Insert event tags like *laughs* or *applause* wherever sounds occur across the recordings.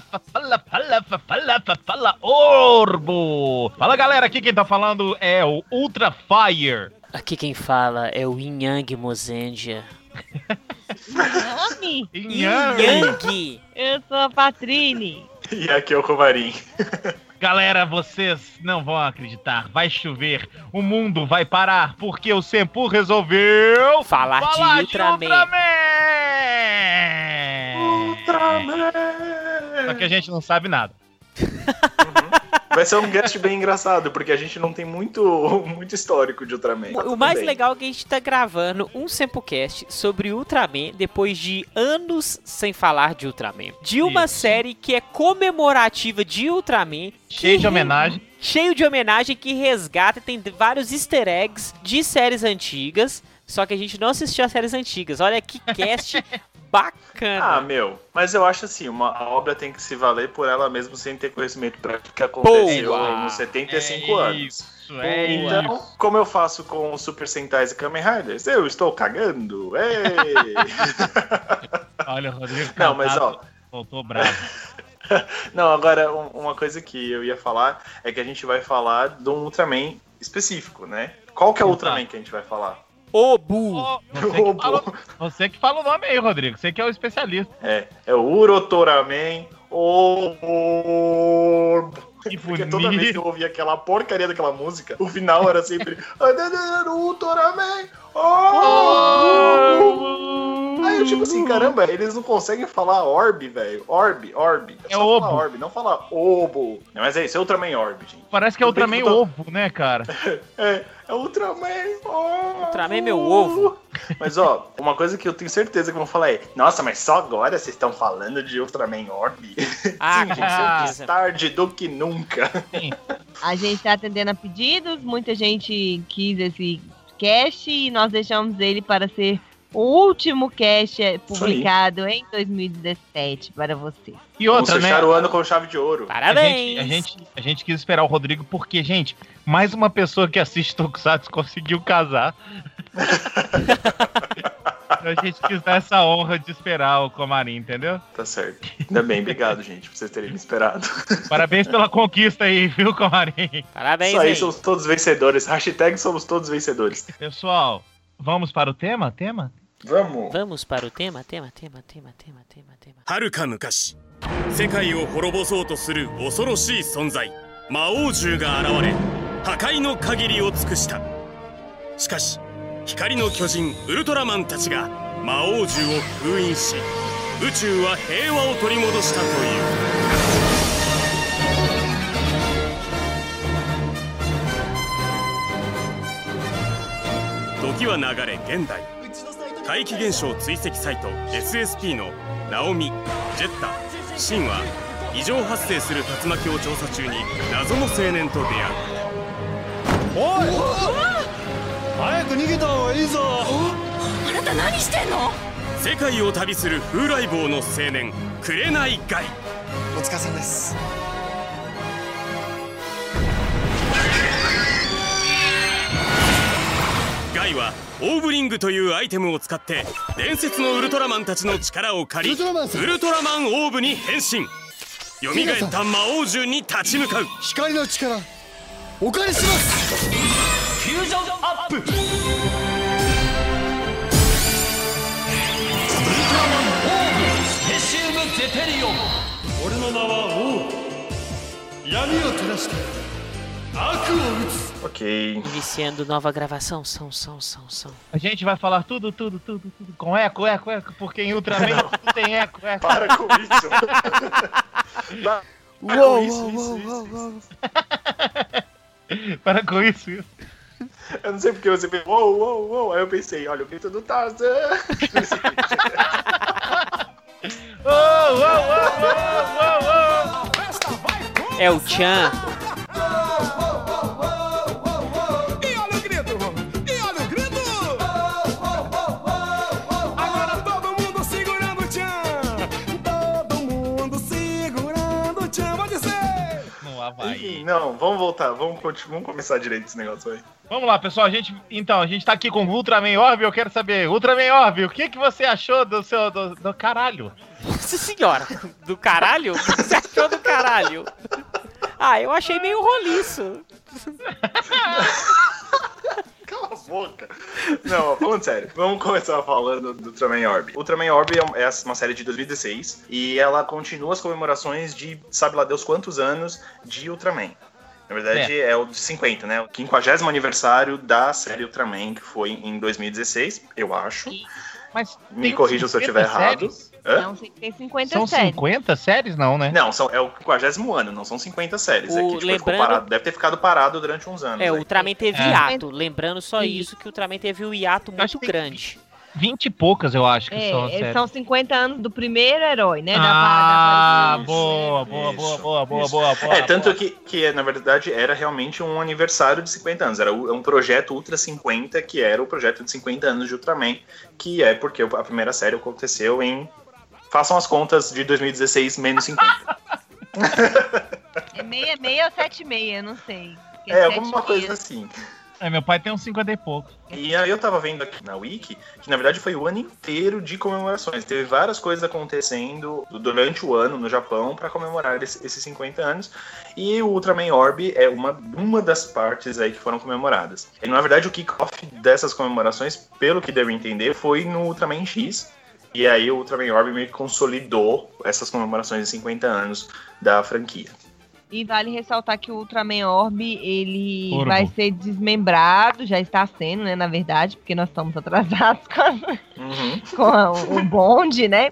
fala, fala, fala, fala, fala, Orbo! Fala galera, aqui quem tá falando é o Ultra Fire. Aqui quem fala é o Yin Yang Mozendia. Nome? Yin Yang! Eu sou a Patrine. E aqui é o Covarim. Galera, vocês não vão acreditar. Vai chover, o mundo vai parar, porque o Sempu resolveu Falar, falar de Ultraman. Ultraman. Só que a gente não sabe nada. Vai ser um guest bem engraçado, porque a gente não tem muito, muito histórico de Ultraman. O mais legal é que a gente tá gravando um Sempocast sobre Ultraman depois de anos sem falar de Ultraman. De uma Isso. série que é comemorativa de Ultraman. Cheio de homenagem. cheio de homenagem que resgata e tem vários easter eggs de séries antigas. Só que a gente não assistiu as séries antigas. Olha que cast *laughs* bacana. Ah, meu, mas eu acho assim, uma a obra tem que se valer por ela mesmo sem ter conhecimento prático que aconteceu Boa. nos 75 é anos. Isso, é Então, isso. como eu faço com Super Sentais e Kamen Riders? Eu estou cagando. Ei! *laughs* Olha, Rodrigo Não, mas ó, voltou bravo. *laughs* Não, agora um- uma coisa que eu ia falar é que a gente vai falar de um Ultraman específico, né? Qual que é o. Ultraman que a gente vai falar? Obu! Ô, você, que Robô. fala, você que fala o nome aí, Rodrigo. Você que é o especialista. É, é o Urotoraman Orb. Que *laughs* Porque toda vez que eu ouvia aquela porcaria daquela música, o final era sempre Urotoraman Orb. Aí eu tipo assim, caramba, eles não conseguem falar Orb, velho. Orb, Orb. É só falar Obo. Orb, não falar Obo. Mas é isso, é Ultraman Orb, gente. Parece que é Ultraman que ovo, né, cara? *laughs* É, é Ultraman. Oh, Ultraman é meu ovo. Mas ó, uma coisa que eu tenho certeza que vão falar é: Nossa, mas só agora vocês estão falando de Ultraman Orb? Ah, Sim, mais tarde do que nunca. A gente tá atendendo a pedidos, muita gente quis esse cast e nós deixamos ele para ser o último cast eh, publicado em 2017 para você. E Vamos outra, né? fechar o ano com chave de ouro. A Parabéns! gente, a, gente, a gente quis esperar o Rodrigo porque, gente, mais uma pessoa que assiste Tokusatsu conseguiu casar. *laughs* Então a gente quis dar essa honra de esperar o Comarim, entendeu? Tá certo. Ainda bem, obrigado, gente, por vocês terem me esperado. Parabéns pela conquista aí, viu, Comarim? Parabéns Isso aí, aí. somos todos vencedores. Hashtag somos todos vencedores. Pessoal, vamos para o tema? Tema? Vamos. Vamos para o tema, tema, tema, tema, tema, tema, tema. はるか昔。世界を滅ぼそうとする恐ろしい存在。魔王獣が現れ破壊の限りを尽くした。しかし光の巨人ウルトラマンたちが魔王獣を封印し宇宙は平和を取り戻したという。時は流れ現代怪奇現象追跡サイト SSP のナオミジェッタシンは異常発生する竜巻を調査中に謎の青年と出会う。おい！早く逃げた方がいいぞ！あなた何してんの？世界を旅する風来坊の青年紅ガイお疲れ様です。ガイはオーブリングというアイテムを使って伝説のウルトラマンたちの力を借りウルトラマンさん。ウルトラマンオーブに変身。蘇った魔王獣に立ち向かう。光の力。お借りします。俺の名は王。闇を照らして Ok. Iniciando nova gravação, são, são, são, são. A gente vai falar tudo, tudo, tudo, tudo com eco, eco, eco, porque em Ultraman *laughs* tudo tem eco, eco. Para com isso. *laughs* Para Uou, com isso, uou, isso, uou, isso, uou, isso. uou. *laughs* Para com isso, isso. Eu não sei porque você fez uou, uou, uou. Aí eu pensei, olha o grito do Tarzan. Oh, oh, oh, oh, oh, oh. É o Chan. Enfim, não, vamos voltar. Vamos, vamos começar direito esse negócio aí. Vamos lá, pessoal. A gente, então, a gente tá aqui com o Ultraman Orb. Eu quero saber, Ultraman Orb, o que, que você achou do seu. do, do caralho? Nossa senhora, do caralho? O que você achou do caralho? Ah, eu achei meio roliço. *laughs* Cala a boca. Não, falando sério, vamos começar falando do Ultraman Orb. Ultraman Orb é é uma série de 2016 e ela continua as comemorações de sabe lá Deus quantos anos de Ultraman. Na verdade, é, o de 50, né? O 50 aniversário da série Ultraman, que foi em 2016, eu acho. Mas Me corrija se eu 50 estiver errado. Hã? Não, tem 50 São séries. 50 séries, não, né? Não, são, é o 50 ano, não são 50 séries. é O- que, tipo, ficou lembrando- parado- deve ter ficado parado durante uns anos. É, o aí. Ultraman teve É. hiato. Lembrando só isso, que o Ultraman teve um hiato muito que grande. 20 e poucas, eu acho que É, são eles séries. são 50 anos do primeiro herói, né? da- Ah, da- da- boa, boa, boa, boa, boa, boa, boa. É, tanto boa. que, que, na verdade, era realmente um aniversário de 50 anos. Era um projeto Ultra 50, que era o projeto de 50 anos de Ultraman, que é porque a primeira série aconteceu em. Façam as contas de 2016 menos 50. *laughs* *laughs* É meia, meia ou sete e meia, não sei. É, sete alguma coisa assim. É, meu pai tem uns 50 e pouco. E aí eu tava vendo aqui na Wiki que na verdade foi o ano inteiro de comemorações. Teve várias coisas acontecendo durante o ano no Japão para comemorar esse- esses 50 anos. E o Ultraman Orb é uma, uma das partes aí que foram comemoradas. E na verdade o kickoff dessas comemorações, pelo que devo entender, foi no Ultraman X. E aí o Ultraman Orb meio que consolidou essas comemorações de 50 anos da franquia. E vale ressaltar que o Ultraman Orb, ele Orbo. vai ser desmembrado, já está sendo, né, na verdade, porque nós estamos atrasados *laughs* com, a- Uhum. com a- o bonde, né?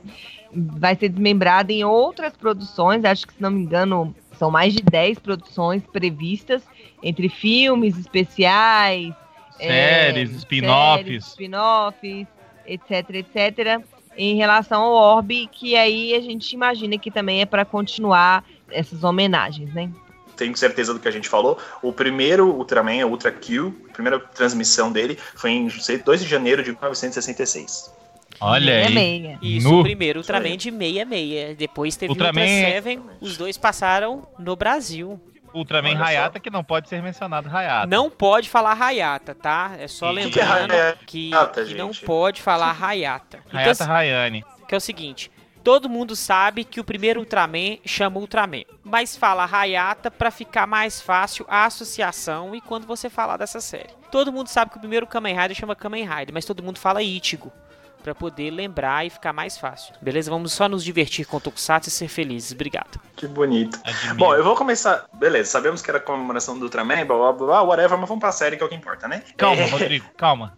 Vai ser desmembrado em outras produções, acho que se não me engano, são mais de 10 produções previstas, entre filmes especiais, Séries, é, spin-offs. séries, spin-offs, etc, etc, em relação ao Orb, que aí a gente imagina que também é para continuar essas homenagens, né? tenho certeza do que a gente falou. O primeiro Ultraman, o Ultra Q, a primeira transmissão dele foi em 2 de janeiro de 1966. Olha meia, aí. meia. Isso, Nu. o primeiro Ultraman de 66. Depois teve Ultraman Ultra é- Seven. Os dois passaram no Brasil. Ultraman Olha só. Hayata, que não pode ser mencionado Hayata. Não pode falar Hayata, tá? É só O que que é lembrando Hayata, que, que não pode falar Hayata. Então, Hayata Hayane. que é o seguinte, todo mundo sabe que o primeiro Ultraman chama Ultraman, mas fala Hayata pra ficar mais fácil a associação e quando você falar dessa série. Todo mundo sabe que o primeiro Kamen Rider chama Kamen Rider, mas todo mundo fala Ichigo. Pra poder lembrar e ficar mais fácil. Beleza? Vamos só nos divertir com o Tokusatsu e ser felizes. Obrigado. Que bonito. Admiro. Bom, eu vou começar. Beleza, sabemos que era a comemoração do Ultraman, blá blá blá, whatever, mas vamos pra série que é o que importa, né? Calma, É, Rodrigo, calma.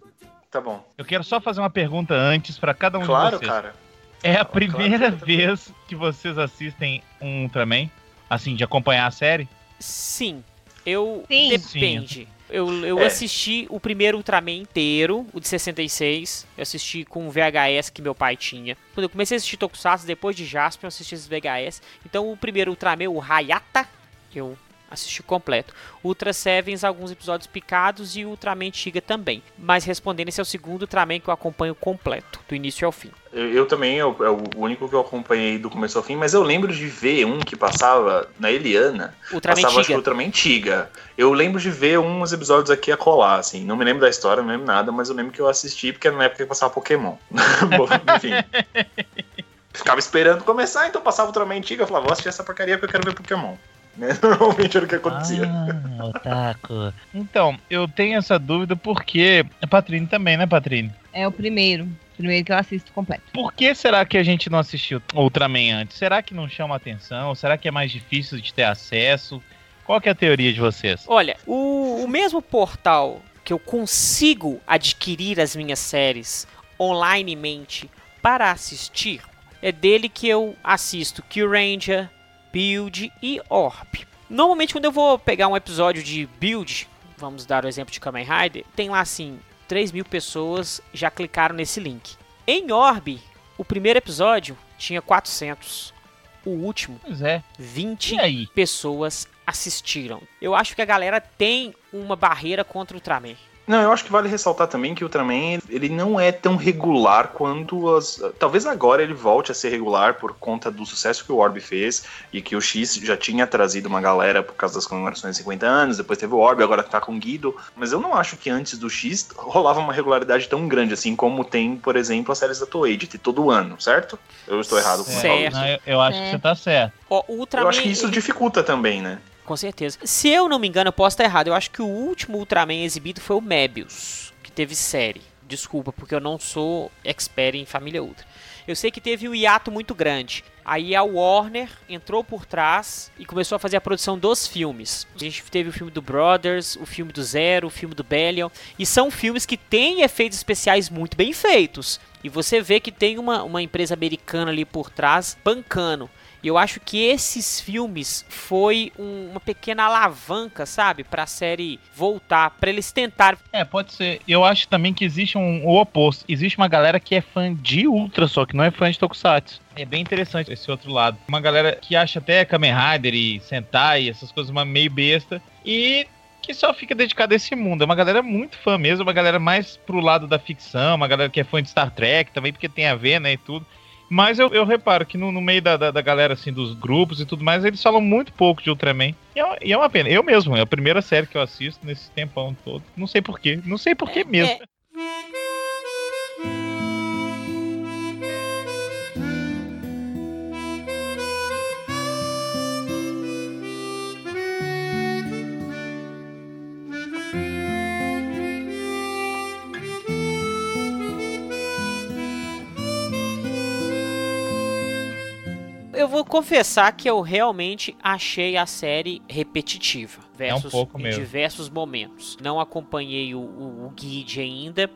Tá bom. Eu quero só fazer uma pergunta antes pra cada um Claro, de vocês. cara. É a primeira claro. vez que vocês assistem um Ultraman? Assim, de acompanhar a série? Sim, eu. Sim. Depende. Eu, eu É. assisti o primeiro Ultraman inteiro, o de 66. Eu assisti com o VHS que meu pai tinha. Quando eu comecei a assistir Tokusatsu, depois de Jasper, eu assisti esses VHS. Então o primeiro Ultraman, o Hayata, eu assisti completo. Ultra Sevens, alguns episódios picados e Ultraman Tiga também. Mas respondendo, esse é o segundo Ultraman que eu acompanho completo, do início ao fim. Eu, eu também, eu- é o único que eu acompanhei do começo ao fim, mas eu lembro de ver um que passava na Eliana. Ultraman passava, Tiga. Ultraman Tiga. Eu lembro de ver uns episódios aqui a colar, assim. Não me lembro da história, não lembro nada, mas eu lembro que eu assisti porque era na época que passava Pokémon. *laughs* Bom, Enfim. *laughs* Ficava esperando começar, então passava o Ultraman Tiga. Eu falava, vou assistir essa porcaria porque eu quero ver Pokémon. Né? *laughs* Normalmente era o que acontecia. Ah, otaku. Então, eu tenho essa dúvida porque... É Patrine também, né, Patrine? É o primeiro. Primeiro que eu assisto completo. Por que será que a gente não assistiu Ultraman antes? Será que não chama atenção? Será que é mais difícil de ter acesso? Qual que é a teoria de vocês? Olha, o, o mesmo portal que eu consigo adquirir as minhas séries onlinemente para assistir, é dele que eu assisto Q-Ranger, Build e Orb. Normalmente quando eu vou pegar um episódio de Build, vamos dar o exemplo de Kamen Rider, tem lá assim, 3 mil pessoas já clicaram nesse link. Em Orb, o primeiro episódio tinha 400. O último, Pois é. 20 E aí? pessoas assistiram. Eu acho que a galera tem uma barreira contra o Ultraman. Não, eu acho que vale ressaltar também que o Ultraman ele não é tão regular quanto as. Talvez agora ele volte a ser regular por conta do sucesso que o Orb fez e que o X já tinha trazido uma galera por causa das comemorações de 50 anos, depois teve o Orb, agora tá com o Guido. Mas eu não acho que antes do X rolava uma regularidade tão grande assim como tem, por exemplo, as séries da Toei, de ter todo ano, certo? Eu estou errado com Certo. Não, eu, eu acho que você tá certo. O Ultraman, Eu acho que isso ele- dificulta também, né? Com certeza. Se eu não me engano, eu posso estar errado. Eu acho que o último Ultraman exibido foi o Mebius, que teve série. Desculpa, porque eu não sou expert em Família Ultra. Eu sei que teve um hiato muito grande. Aí a Warner entrou por trás e começou a fazer a produção dos filmes. A gente teve o filme do Brothers, o filme do Zero, o filme do Bellion. E são filmes que têm efeitos especiais muito bem feitos. E você vê que tem uma, uma empresa americana ali por trás bancando. E eu acho que esses filmes foi um- uma pequena alavanca, sabe, pra série voltar, pra eles tentarem. É, pode ser. Eu acho também que existe um, o oposto. Existe uma galera que é fã de Ultra, só que não é fã de Tokusatsu. É bem interessante esse outro lado. Uma galera que acha até Kamen Rider e Sentai, essas coisas uma meio besta. E que só fica dedicada a esse mundo. É uma galera muito fã mesmo, uma galera mais pro lado da ficção, uma galera que é fã de Star Trek também, porque tem a ver, né, e tudo. Mas eu, eu reparo que no, no meio da, da, da galera, assim, dos grupos e tudo mais, eles falam muito pouco de Ultraman. E é, e é uma pena. Eu mesmo, é a primeira série que eu assisto nesse tempão todo. Não sei porquê. Não sei porquê mesmo. É, confessar que eu realmente achei a série repetitiva. Versus, pouco em mesmo. diversos momentos. Não acompanhei o, o, o Guide ainda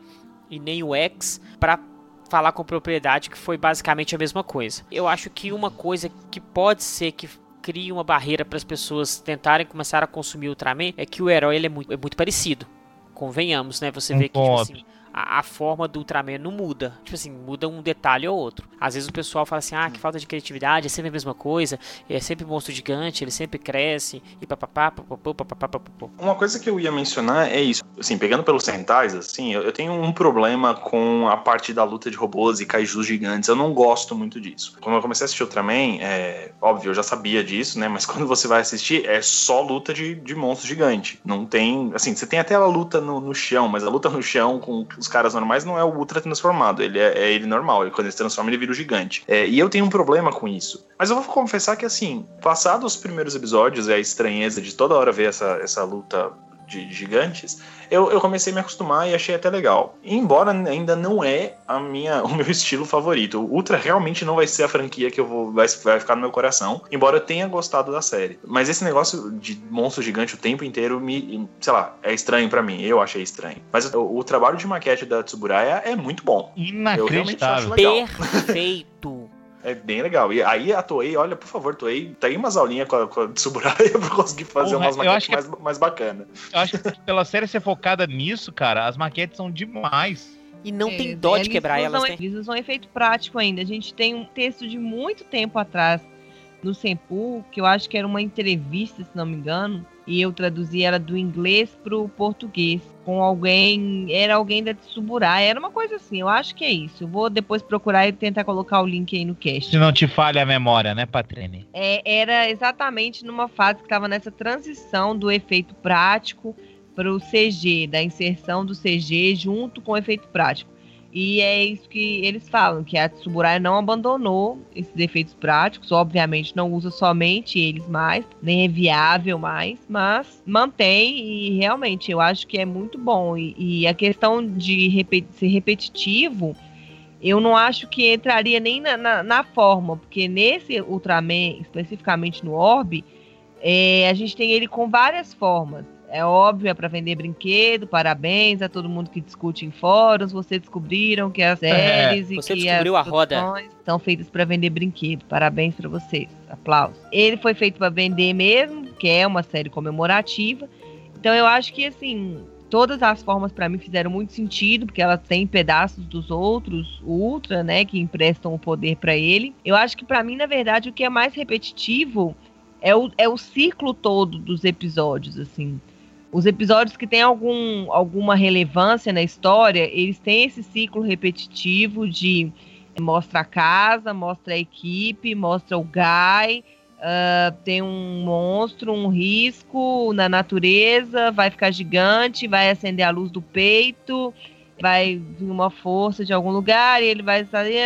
e nem o X pra falar com propriedade que foi basicamente a mesma coisa. Eu acho que uma coisa que pode ser que crie uma barreira para as pessoas tentarem começar a consumir Ultraman é que o herói ele é, muito, é muito parecido. Convenhamos, né? Você Um vê que tipo assim, a, a forma do Ultraman não muda. Tipo assim, muda um detalhe ou outro. Às vezes o pessoal fala assim, ah, que falta de criatividade, é sempre a mesma coisa, é sempre monstro gigante, ele sempre cresce, e papapá, papapá, papapá, papapá. Uma coisa que eu ia mencionar é isso. Assim, pegando pelos Sentais, assim, eu, eu tenho um problema com a parte da luta de robôs e kaijus gigantes. Eu não gosto muito disso. Quando eu comecei a assistir Ultraman, é óbvio, eu já sabia disso, né? Mas *laughs* quando você vai assistir, é só luta de, de monstro gigante. Não tem. Assim, você tem até a luta no, no chão, mas a luta no chão com caras normais não é o Ultra transformado. Ele é, é ele normal. Ele, quando ele se transforma, ele vira o gigante. É, e eu tenho um problema com isso. Mas eu vou confessar que, assim, passados os primeiros episódios e a estranheza de toda hora ver essa, essa luta de gigantes, eu, eu comecei a me acostumar e achei até legal. Embora ainda não é a minha, *laughs* o meu estilo favorito. O Ultra realmente não vai ser a franquia que eu vou vai, vai ficar no meu coração, embora eu tenha gostado da série. Mas esse negócio de monstro gigante o tempo inteiro me, sei lá, é estranho pra mim. Eu achei estranho. Mas o, o trabalho de maquete da Tsuburaya é muito bom. Eu realmente acho Inacreditável. legal. Perfeito! É bem legal. E aí a Toei, olha, por favor, Toei, tá aí umas aulinhas com a, com a Tsuburaya *laughs* pra conseguir fazer Porra, umas maquetes acho que é- mais, mais bacanas. Eu acho que pela série ser focada nisso, cara, as maquetes são demais. E não É, tem dó de quebrar elas, né? Eles usam efeito prático ainda. A gente tem um texto de muito tempo atrás no Senpu, que eu acho que era uma entrevista, se não me engano, e eu traduzi ela do inglês pro português com alguém, era alguém da Tsuburá, era uma coisa assim, eu acho que é isso. Eu vou depois procurar e tentar colocar o link aí no cast. Se não te falha a memória, né, Patrine? É, era exatamente numa fase que estava nessa transição do efeito prático para o CG, da inserção do CG junto com o efeito prático. E é isso que eles falam, que a Tsuburaya não abandonou esses efeitos práticos, obviamente não usa somente eles mais, nem é viável mais, mas mantém e realmente eu acho que é muito bom. E, e a questão de repe- ser repetitivo, eu não acho que entraria nem na, na, na forma, porque nesse Ultraman, especificamente no Orb, é, a gente tem ele com várias formas. É óbvio, é para vender brinquedo, parabéns a todo mundo que discute em fóruns. Vocês descobriram que as séries e você que descobriu as a roda. são feitas para vender brinquedo. Parabéns para vocês. Aplausos. Ele foi feito para vender mesmo, que é uma série comemorativa. Então eu acho que assim, todas as formas para mim fizeram muito sentido, porque elas têm pedaços dos outros Ultra, né, que emprestam o poder para ele. Eu acho que para mim, na verdade, o que é mais repetitivo é o, é o ciclo todo dos episódios, assim. Os episódios que têm algum, alguma relevância na história, eles têm esse ciclo repetitivo de mostra a casa, mostra a equipe, mostra o Guy, uh, tem um monstro, um risco na natureza, vai ficar gigante, vai acender a luz do peito, vai vir uma força de algum lugar e ele vai sair,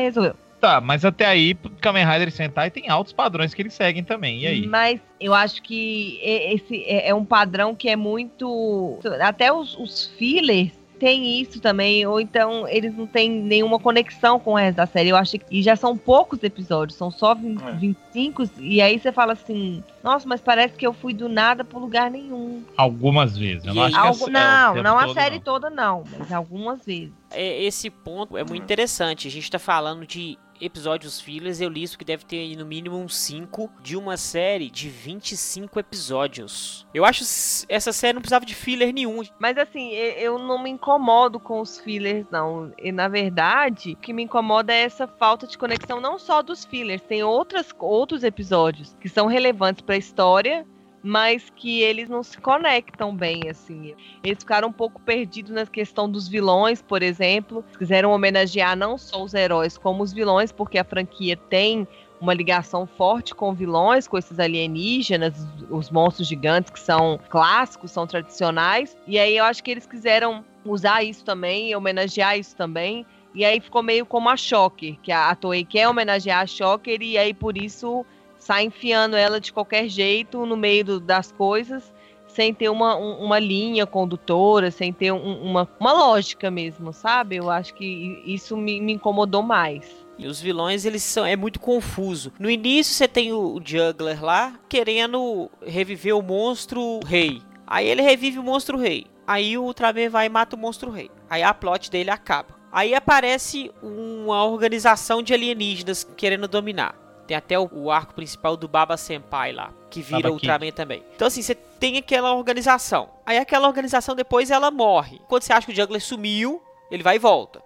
resolveu. Tá, mas até aí, Kamen Rider e Sentai tem altos padrões que eles seguem também. E aí? Mas eu acho que esse é, é um padrão que é muito. Até os, os fillers tem isso também, ou então eles não têm nenhuma conexão com o resto da série. Eu acho que. E já são poucos episódios, são só 20, é. 25, e aí você fala assim. Nossa, mas parece que eu fui do nada pro lugar nenhum. Algumas vezes. Eu não acho Algu que é, não, é não a série não. toda não, mas algumas vezes. É, esse ponto é muito interessante. A gente tá falando de episódios fillers, eu li isso que deve ter no mínimo uns 5 de uma série de 25 episódios. Eu acho essa série não precisava de filler nenhum. Mas assim, eu não me incomodo com os fillers, não. E na verdade, o que me incomoda é essa falta de conexão não só dos fillers, tem outras, outros episódios que são relevantes para a história mas que eles não se conectam bem, assim. Eles ficaram um pouco perdidos na questão dos vilões, por exemplo. Quiseram homenagear não só os heróis, como os vilões, porque a franquia tem uma ligação forte com vilões, com esses alienígenas, os monstros gigantes que são clássicos, são tradicionais. E aí eu acho que eles quiseram usar isso também, homenagear isso também. E aí ficou meio como a Shocker, que a Toei quer homenagear a Shocker e aí por isso sai enfiando ela de qualquer jeito no meio do, das coisas, sem ter uma, um, uma linha condutora, sem ter um, uma, uma lógica mesmo, sabe? Eu acho que isso me, me incomodou mais. E os vilões, eles são. É muito confuso. No início, você tem o, o Juggler lá querendo reviver o monstro rei. Aí ele revive o monstro rei. Aí o Ultraman vai e mata o monstro rei. Aí a plot dele acaba. Aí aparece uma organização de alienígenas querendo dominar. Tem até o, o, arco principal do Baba Senpai lá, que vira Baba Ultraman Kid. também. Então assim, você tem aquela organização. Aí aquela organização depois ela morre. Quando você acha que o Juggler sumiu, ele vai e volta.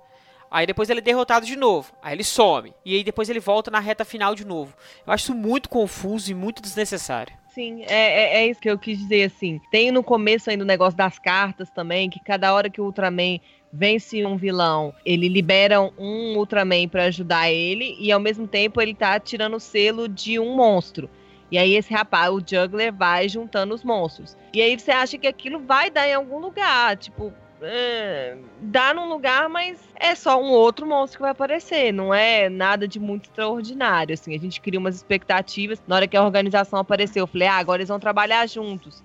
Aí depois ele é derrotado de novo. Aí ele some. E aí depois ele volta na reta final de novo. Eu acho isso muito confuso e muito desnecessário. Sim, é, é, é, isso que eu quis dizer, assim. Tem no começo ainda o negócio das cartas também, que cada hora que o Ultraman vence um vilão, ele libera um Ultraman para ajudar ele e ao mesmo tempo ele tá tirando o selo de um monstro. E aí esse rapaz, o Juggler, vai juntando os monstros. E aí você acha que aquilo vai dar em algum lugar, tipo, é, dá num lugar, mas é só um outro monstro que vai aparecer, não é nada de muito extraordinário, assim, a gente cria umas expectativas, na hora que a organização apareceu, eu falei, ah, agora eles vão trabalhar juntos.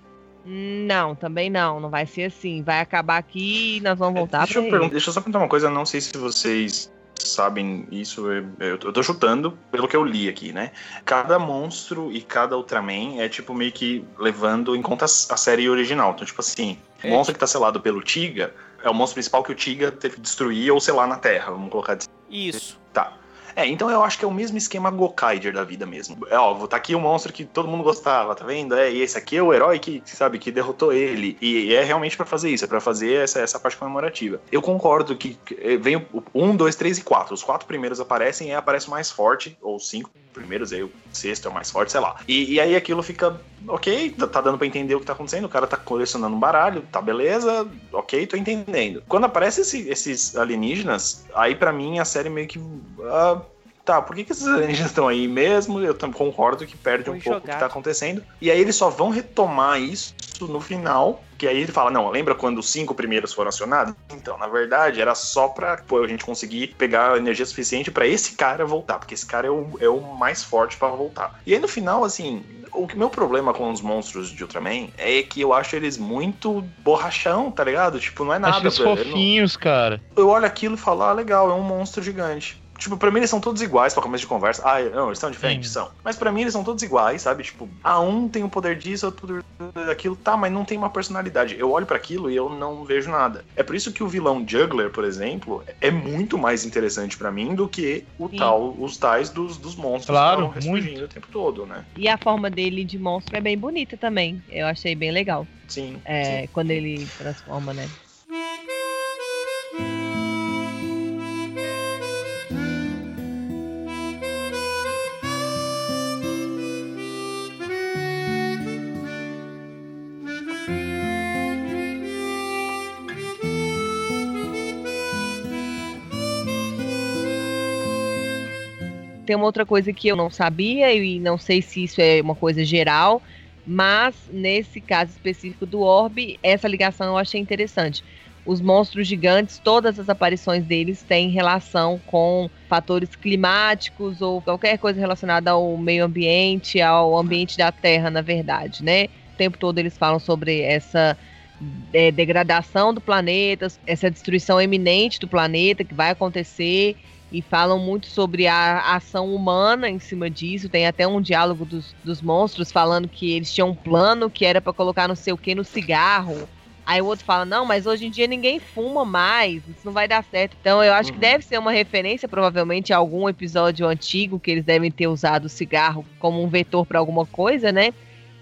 Não, também não. Não vai ser assim. Vai acabar aqui e nós vamos voltar deixa eu Deixa eu só perguntar uma coisa. Não sei se vocês sabem isso. Eu, eu tô chutando pelo que eu li aqui, né? Cada monstro e cada Ultraman é tipo meio que levando em conta a série original. Então, tipo assim, o é. monstro que tá selado pelo Tiga é o monstro principal que o Tiga teve que destruir ou selar na Terra. Vamos colocar assim. Isso. Tá. É, então eu acho que é o mesmo esquema Gokaider da vida mesmo. É, ó, tá aqui o monstro que todo mundo gostava, tá vendo? É, e esse aqui é o herói que, sabe, que derrotou ele. E é realmente para fazer isso, é pra fazer essa, essa parte comemorativa. Eu concordo que vem o 1, 2, 3 e 4. Os quatro primeiros aparecem e aparece o mais forte, ou cinco primeiros, aí o sexto é o mais forte, sei lá. E, e aí aquilo fica, ok, tá dando para entender o que tá acontecendo, o cara tá colecionando um baralho, tá beleza, ok, tô entendendo. Quando aparecem esse, esses alienígenas, aí para mim a série meio que. Uh, tá, por que, que esses alienígenas estão aí mesmo? Eu também concordo que perde Foi um pouco o que tá acontecendo. E aí eles só vão retomar isso no final, que aí ele fala, não, lembra quando os cinco primeiros foram acionados? Então, na verdade, era só pra pô, a gente conseguir pegar energia suficiente para esse cara voltar, porque esse cara é o, é o mais forte para voltar. E aí no final, assim, o meu problema com os monstros de Ultraman é que eu acho eles muito borrachão, tá ligado? Tipo, não é nada. Acho eles fofinhos, não... cara. Eu olho aquilo e falo, ah, legal, é um monstro gigante. Tipo, pra mim eles são todos iguais pra começo de conversa. Ah, não, eles são diferentes, Sim. são. Mas pra mim eles são todos iguais, sabe? Tipo, ah, um tem o poder disso, outro poder daquilo, tá, mas não tem uma personalidade. Eu olho para aquilo e eu não vejo nada. É por isso que o vilão Juggler, por exemplo, é muito mais interessante para mim do que o Sim. tal, os tais dos, dos monstros claro, que estão muito. o tempo todo, né? E a forma dele de monstro é bem bonita também. Eu achei bem legal. Sim. É, sim. quando ele transforma, né? Tem uma outra coisa que eu não sabia e não sei se isso é uma coisa geral, mas nesse caso específico do Orbe, essa ligação eu achei interessante. Os monstros gigantes, todas as aparições deles têm relação com fatores climáticos ou qualquer coisa relacionada ao meio ambiente, ao ambiente da Terra, na verdade, né? O tempo todo eles falam sobre essa é, degradação do planeta, essa destruição eminente do planeta que vai acontecer e falam muito sobre a ação humana em cima disso. Tem até um diálogo dos, dos monstros falando que eles tinham um plano que era para colocar não sei o que no cigarro. Aí o outro fala: Não, mas hoje em dia ninguém fuma mais, isso não vai dar certo. Então eu acho uhum. que deve ser uma referência, provavelmente, a algum episódio antigo que eles devem ter usado o cigarro como um vetor para alguma coisa, né?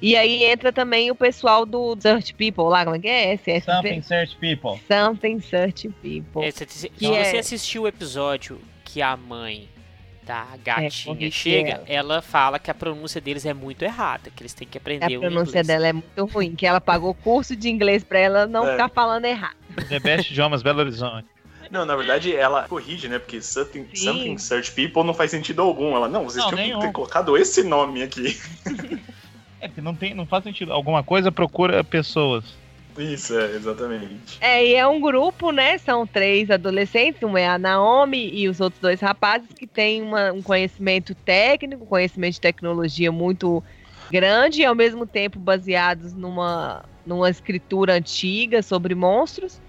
E aí entra também o pessoal do Search People lá, como é que é? SSP? Something Search People. Something Search People. É, se, se, se é... você assistiu o episódio que a mãe da gatinha é, chega, ela. ela. fala que a pronúncia deles é muito errada, que eles têm que aprender a pronúncia dela é muito ruim, que ela pagou curso de inglês para ela não é. ficar falando errado. The Best Idiomas Belo Horizonte. Não, na verdade, ela corrige, né? Porque something, something Search People não faz sentido algum. Ela, não, vocês não, tinham que ter colocado esse nome aqui. *laughs* É, que não, tem, não faz sentido. Alguma coisa procura pessoas. Isso, é, exatamente. É, e é um grupo, né? São três adolescentes, uma é a Naomi e os outros dois rapazes que têm uma, um conhecimento técnico, conhecimento de tecnologia muito grande e ao mesmo tempo baseados numa, numa escritura antiga sobre monstros.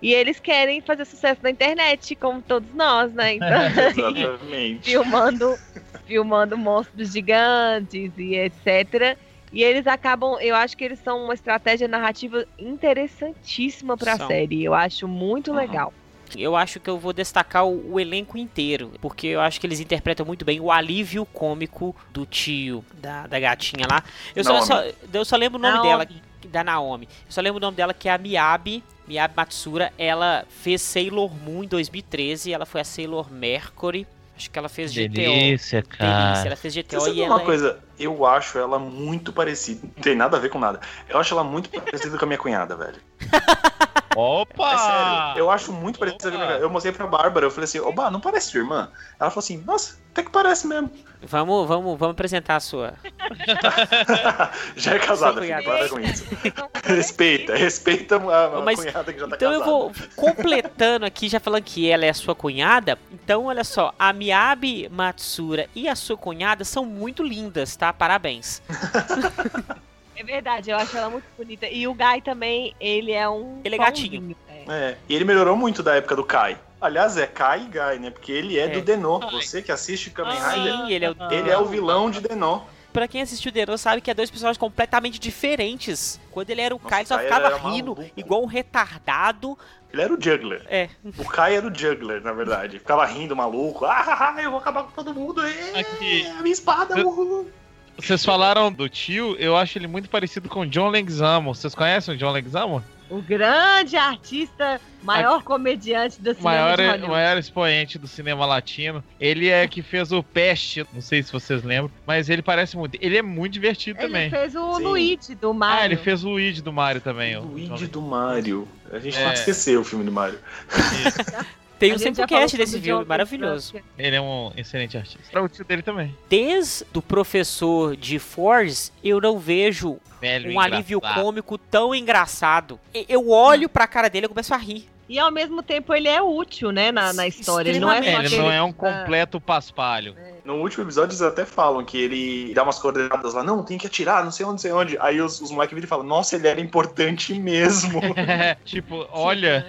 E eles querem fazer sucesso na internet, como todos nós, né? *laughs* Então, Exatamente. filmando, filmando monstros gigantes e etc. E eles acabam, eu acho que eles são uma estratégia narrativa interessantíssima para a série. Eu acho muito uhum. legal. Eu acho que eu vou destacar o, o, elenco inteiro, porque eu acho que eles interpretam muito bem o alívio cômico do tio, da, da gatinha lá. Eu só, só, eu só lembro o nome Naomi. dela, da Naomi. Eu só lembro o nome dela que é a Miyabi, Miyabi Matsura. Ela fez Sailor Moon em 2013, ela foi a Sailor Mercury. Acho que ela fez GTO. Delícia, cara. Delícia, ela fez GTO e ela uma é... coisa, eu acho ela muito parecida. Não tem nada a ver com nada. Eu acho ela muito parecida com a minha cunhada, velho. *laughs* Opa! É sério, eu acho muito parecida com a minha cunhada. Eu mostrei pra Bárbara, eu falei assim, oba, não parece sua irmã? Ela falou assim, nossa, até que parece mesmo. Vamos, vamos, vamos apresentar a sua. *laughs* já é casada, filho, para com isso. *laughs* respeita, respeita a, a Mas, cunhada que já tá então casada. Então eu vou completando aqui, já falando que ela é a sua cunhada. Então, olha só, a Miyabi Matsura e a sua cunhada são muito lindas, tá? Parabéns. *laughs* É verdade, eu acho ela muito bonita. E o Guy também, ele é um. Ele é gatinho. É. é. e ele melhorou muito da época do Kai. Aliás, é Kai e Guy, né? Porque ele é, é. do Denô. Você que assiste Kamen Rider, Sim, ele, é o... ele é o vilão de Denô. Pra quem assistiu Denô sabe que é dois personagens completamente diferentes. Quando ele era o Nossa, Kai, ele só ficava rindo, maluco. igual um retardado. Ele era o juggler. É. O Kai era o juggler, na verdade. Ficava rindo, maluco. Ah, eu vou acabar com todo mundo. É, Aqui. a minha espada. Eu... Vocês falaram do tio, eu acho ele muito parecido com John Leguizamo. Vocês conhecem o John Leguizamo? O grande artista, maior a... comediante do cinema maior, maior expoente do cinema latino. Ele é que fez o Peste, não sei se vocês lembram, mas ele parece muito. Ele é muito divertido ele também. Ele fez o Sim. Luigi do Mario. Ah, ele fez o Luigi do Mario também. O Luigi do Mario. A gente é... não esqueceu o filme do Mario. *laughs* Tem um Simplecast desse filme, maravilhoso. Ele é um excelente artista. Para o tio dele também. Desde o professor de Force, eu não vejo Velho um engraçado. alívio cômico tão engraçado. Eu olho pra cara dele e começo a rir. E ao mesmo tempo ele é útil, né, na, na história. Ele não é, ele não é um completo paspalho. É. No último episódio eles até falam que ele dá umas coordenadas lá, não, tem que atirar, não sei onde, não sei onde. Aí os, os moleques viram e falam, nossa, ele era importante mesmo. *laughs* tipo, olha.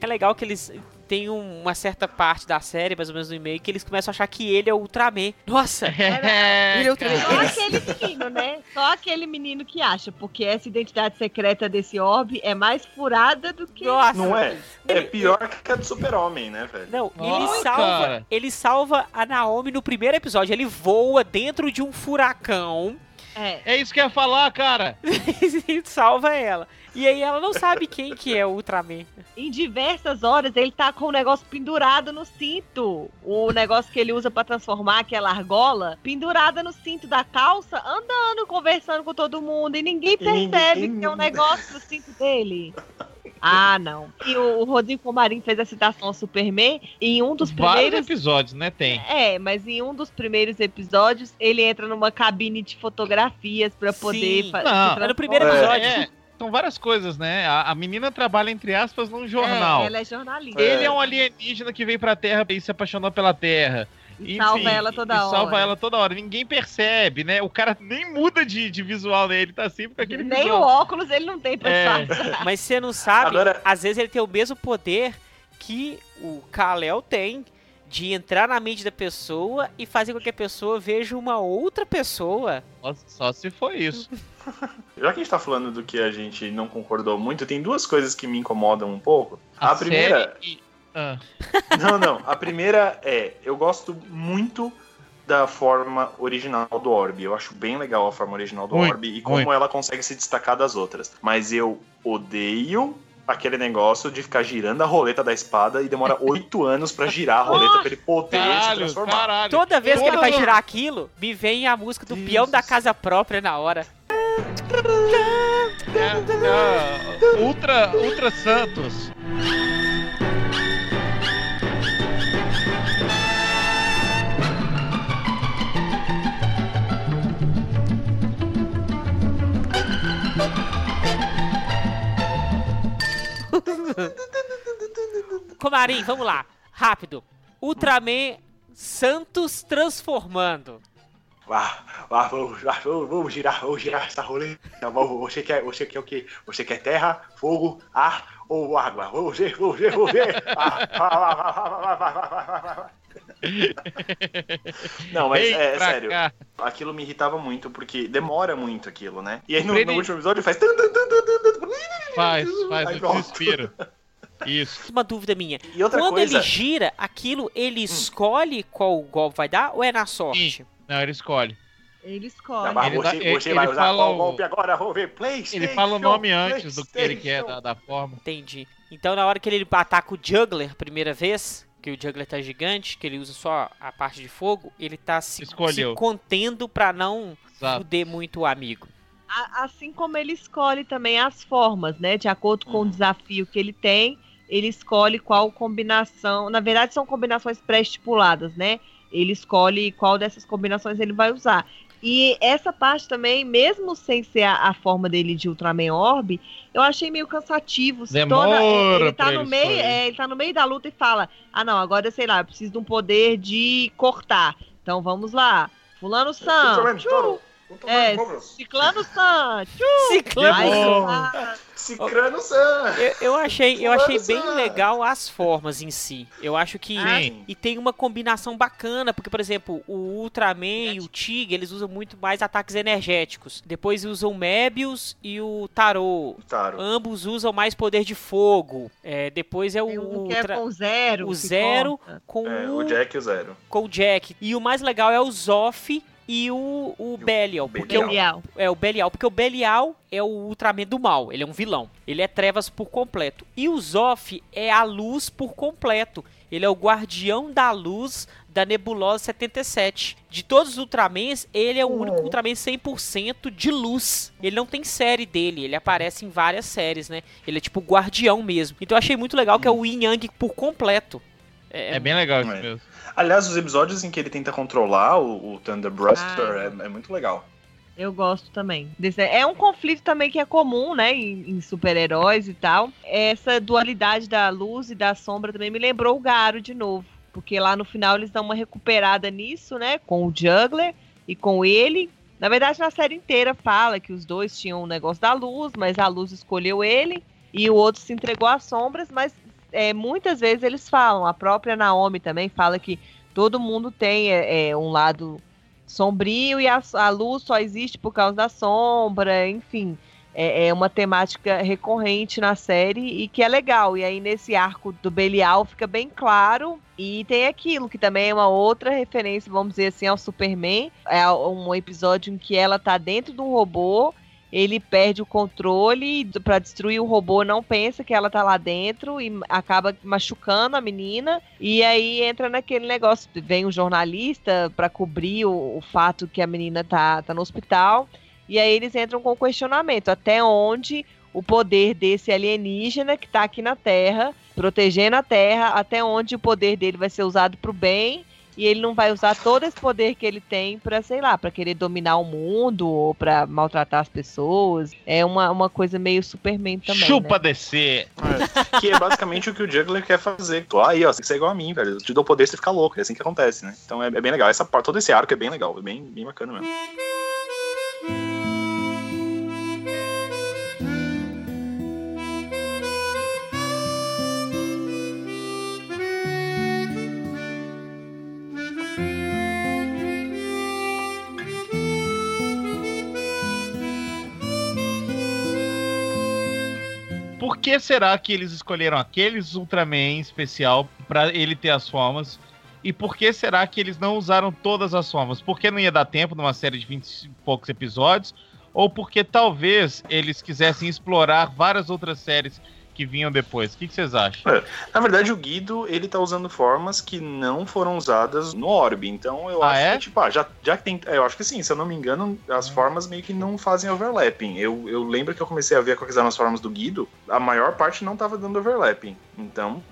É legal que eles tem uma certa parte da série, mais ou menos no e-mail, que eles começam a achar que ele é o Ultraman. Nossa! *laughs* É, ele é o Ultraman. Só aquele menino, né? Só aquele menino que acha, porque essa identidade secreta desse orbe é mais furada do que. Nossa. Não é? É pior que a do Super-Homem, né, velho? Não, ele salva, ele salva a Naomi no primeiro episódio. Ele voa dentro de um furacão. É. é isso que eu ia falar, cara. *laughs* e salva ela. E aí ela não sabe quem que é o Ultraman. Em diversas horas ele tá com o negócio pendurado no cinto. O negócio que ele usa para transformar aquela argola, pendurada no cinto da calça, andando, conversando com todo mundo. E ninguém percebe que é um negócio no cinto dele. Ah, não. E o, Rodrigo Comarim fez a citação ao Superman e em um dos Vários primeiros. episódios, né? Tem. É, mas em um dos primeiros episódios ele entra numa cabine de fotografias pra poder Sim. Não, É no primeiro episódio. É, são várias coisas, né? A, a menina trabalha, entre aspas, num jornal. É, ela é jornalista. Ele é um alienígena que veio pra Terra e se apaixonou pela Terra. E salva ela toda e hora. salva ela toda hora. Ninguém percebe, né? O cara nem muda de, de visual, né? Ele tá sempre com aquele Nem o visual. óculos ele não tem pra É. *laughs* Mas você não sabe, Agora- às vezes ele tem o mesmo poder que o Kal-El tem de entrar na mente da pessoa e fazer com que a pessoa veja uma outra pessoa. Só, só se for isso. *laughs* *laughs* Já que a gente tá falando do que a gente não concordou muito, tem duas coisas que me incomodam um pouco. A, primeira. série e- Ah, Não, não. A primeira é, eu gosto muito da forma original do Orb. Eu acho bem legal a forma original do Muito, Orb e como muito. ela consegue se destacar das outras. Mas eu odeio aquele negócio de ficar girando a roleta da espada e demora *laughs* oito anos pra girar a roleta pra ele poder se caralho, transformar. caralho. Toda vez que ele vai girar aquilo, me vem a música do peão da casa própria na hora. É, é, Ultra, Ultra Santos. *laughs* Comarim, vamos lá. Rápido. Ultraman Santos transformando. Vá, vá, vamos, vamos, vamos girar, vamos girar essa roleta. Você quer, você quer o quê? Você quer terra, fogo, ar ou água? Vamos ver, vamos ver, vamos ver. Não, mas é, é sério. Cá. Aquilo me irritava muito, porque demora muito aquilo, né? E aí no, no último episódio faz. Faz, faz, aí, desespero. Isso. Uma dúvida minha. E Quando coisa... ele gira, aquilo ele hum. escolhe qual golpe vai dar ou é na sorte? Sim. Não, ele escolhe. Ele Tá, escolhe. mas Ele você, ele- você vai ele usar fala qual o- golpe agora? Vamos ver. PlayStation. Ele fala o nome antes do que ele quer, da, da forma. Entendi. Então na hora que ele ataca o Juggler a primeira vez, que o Juggler tá gigante, que ele usa só a parte de fogo, ele tá se, se contendo pra não Exato. fuder muito o amigo. Assim como ele escolhe também as formas, né? De acordo com o Uhum. desafio que ele tem, ele escolhe qual combinação. Na verdade, são combinações pré-estipuladas, né? Ele escolhe qual dessas combinações ele vai usar. E essa parte também, mesmo sem ser a, a forma dele de Ultraman Orb, eu achei meio cansativo. Demora ele tá no meio, é, ele tá no meio da luta e fala: "Ah, não, agora sei lá, eu preciso de um poder de cortar. Então vamos lá. Fulano Ultraman, é. Ciclano San, *laughs* Ciclano. Ah, Cicrano San. Eu, eu achei, eu achei bem legal as formas em si. Eu acho que Sim. e tem uma combinação bacana, porque por exemplo, o Ultraman e o Tig, eles usam muito mais ataques energéticos. Depois usam o Mebius e o Tarot. Taro. Ambos usam mais poder de fogo. É, depois é o, que é Ultra- com zero. o zero corta. com É, o, o Jack e o Zero. com o Jack. E o mais legal é o Zoff e o, o Belial, porque o, Belial. é o Belial, porque o Belial é o Ultraman do mal, ele é um vilão. Ele é trevas por completo. E o Zoff é a luz por completo. Ele é o guardião da luz da Nebulosa 77. De todos os Ultramans, ele é o único Ultraman 100% de luz. Ele não tem série dele, ele aparece em várias séries, né? Ele é tipo o guardião mesmo. Então eu achei muito legal que é o Yin Yang por completo. É bem legal isso É. mesmo. Aliás, os episódios em que ele tenta controlar o, o Thunder Bruster Ah. é, é muito legal. Eu gosto também. Desse- é um conflito também que é comum, né, em, em super-heróis e tal. Essa dualidade da luz e da sombra também me lembrou o Garo de novo. Porque lá no final eles dão uma recuperada nisso, né, com o Juggler e com ele. Na verdade, na série inteira fala que os dois tinham um negócio da luz, mas a luz escolheu ele e o outro se entregou às sombras, mas é, muitas vezes eles falam, a própria Naomi também fala que todo mundo tem é, é, um lado sombrio e a, a luz só existe por causa da sombra, enfim. É, é uma temática recorrente na série e que é legal. E aí, nesse arco do Belial fica bem claro. E tem aquilo, que também é uma outra referência, vamos dizer assim, ao Superman. É um episódio em que ela tá dentro de um robô ele perde o controle para destruir o robô, não pensa que ela tá lá dentro e acaba machucando a menina. E aí entra naquele negócio, vem um jornalista para cobrir o, o, fato que a menina tá, tá no hospital. E aí eles entram com o questionamento, até onde o poder desse alienígena que tá aqui na Terra, protegendo a Terra, até onde o poder dele vai ser usado pro bem e ele não vai usar todo esse poder que ele tem pra, sei lá, pra querer dominar o mundo ou pra maltratar as pessoas. É uma, uma coisa meio Superman também. Chupa né? descer. É, que é basicamente o que o Juggler quer fazer. Tô aí, ó, você tem que ser igual a mim, velho. Eu te dou poder, você fica louco. É assim que acontece, né? Então é, é bem legal. Essa parte, todo esse arco é bem legal, é bem, bem bacana mesmo. Por que será que eles escolheram aqueles Ultraman especial pra ele ter as formas? E por que será que eles não usaram todas as formas? Porque não ia dar tempo numa série de 20 e poucos episódios? Ou porque talvez eles quisessem explorar várias outras séries que vinham depois? O que, que vocês acham? Na verdade, o Guido, ele tá usando formas que não foram usadas no Orb. Então eu Ah, acho é? que, tipo, ah, já, já que tem. é, Eu acho que sim, se eu não me engano, as Hum. formas meio que não fazem overlapping. Eu, eu lembro que eu comecei a ver quais eram as formas do Guido, a maior parte não tava dando overlapping. Então.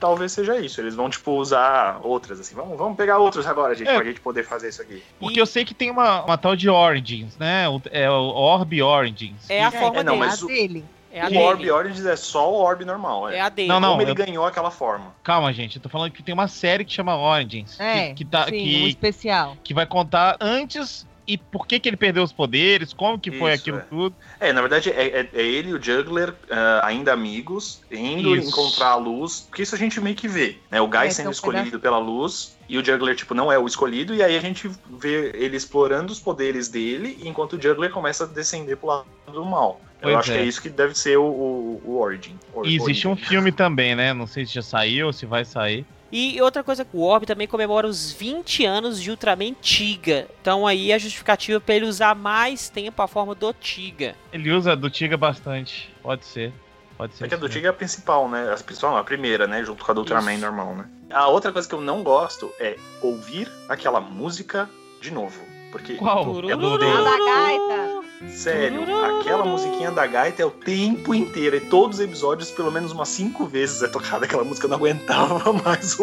Talvez seja isso. Eles vão, tipo, usar outras, assim. Vamos, vamos pegar outros agora, gente, É. pra gente poder fazer isso aqui. Porque eu sei que tem uma, uma tal de Origins, né? O- É o Orb Origins. É a Que- forma é, não, dele. o- dele. É a o dele. Orb Origins é só o Orb normal, é. É a dele. Não, não. Como ele eu- ganhou aquela forma. Calma, gente. Eu tô falando que tem uma série que chama Origins. É, que, que, tá, sim, um que, especial. que vai contar antes e por que, que ele perdeu os poderes, como que foi Isso, aquilo é. tudo. É, na verdade, é, é- é ele e o Juggler, ah, ainda amigos, indo Isso. encontrar a luz, porque isso a gente meio que vê, né? O Guy É, sendo então, escolhido pela luz, e o Juggler, tipo, não é o escolhido, e aí a gente vê ele explorando os poderes dele, enquanto o Juggler começa a descender pro lado do mal. Eu Pois acho é. que é isso que deve ser o, o, o Origin. Or- E existe um Origin. filme também, né? Não sei se já saiu ou se vai sair. E outra coisa, o Orb também comemora os 20 anos de Ultraman Tiga. Então aí a justificativa pra ele usar mais tempo a forma do Tiga. Ele usa do Tiga bastante. Pode ser. Pode ser. É que a do. Tiga é a principal, né? A principal, não, a primeira, né? Junto com a do Ultraman Isso. normal, né? A outra coisa que eu não gosto é ouvir aquela música de novo. Porque Qual? É do- A da gaita. Sério, aquela musiquinha da gaita é o tempo inteiro. E todos os episódios, pelo menos umas cinco vezes é tocada aquela música. Eu não aguentava *laughs* mais.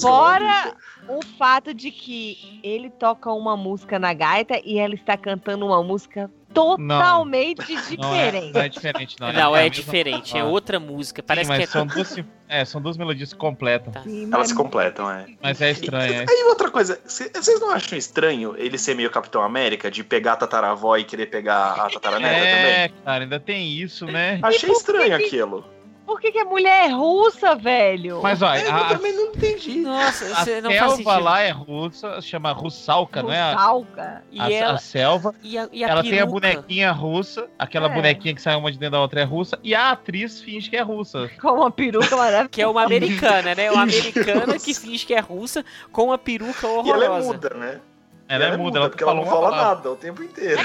Fora o fato de que ele toca uma música na gaita e ela está cantando uma música totalmente Não é, diferente. não é diferente, não. Não, a é mesma- diferente, é Ah. outra música. Sim, Parece mas que é. são, duas, é, são duas melodias que completam. Tá. Sim, Elas mas- se completam, é. Mas é estranho, é. Aí outra coisa, cê- vocês não acham estranho ele ser meio Capitão América, de pegar a tataravó e querer pegar a tataraneta É, também? cara, ainda tem isso, né? Achei estranho que- aquilo. Por que, que a mulher é russa, velho? Mas olha, É, eu a, também não entendi. Nossa, a você não selva lá é russa, chama Russalka, não é? A, Russalka. E a- ela. a selva. E a, e a Ela tem a peruca? bonequinha russa, aquela É. bonequinha que sai uma de dentro da outra é russa, e a atriz finge que é russa. Com uma peruca maravilhosa. Que é uma americana, né? Uma *laughs* Finge americana que finge que é russa com uma peruca E ela horrorosa. é muda, né? Ela E é muda, ela porque ela não fala palavra. nada o tempo inteiro.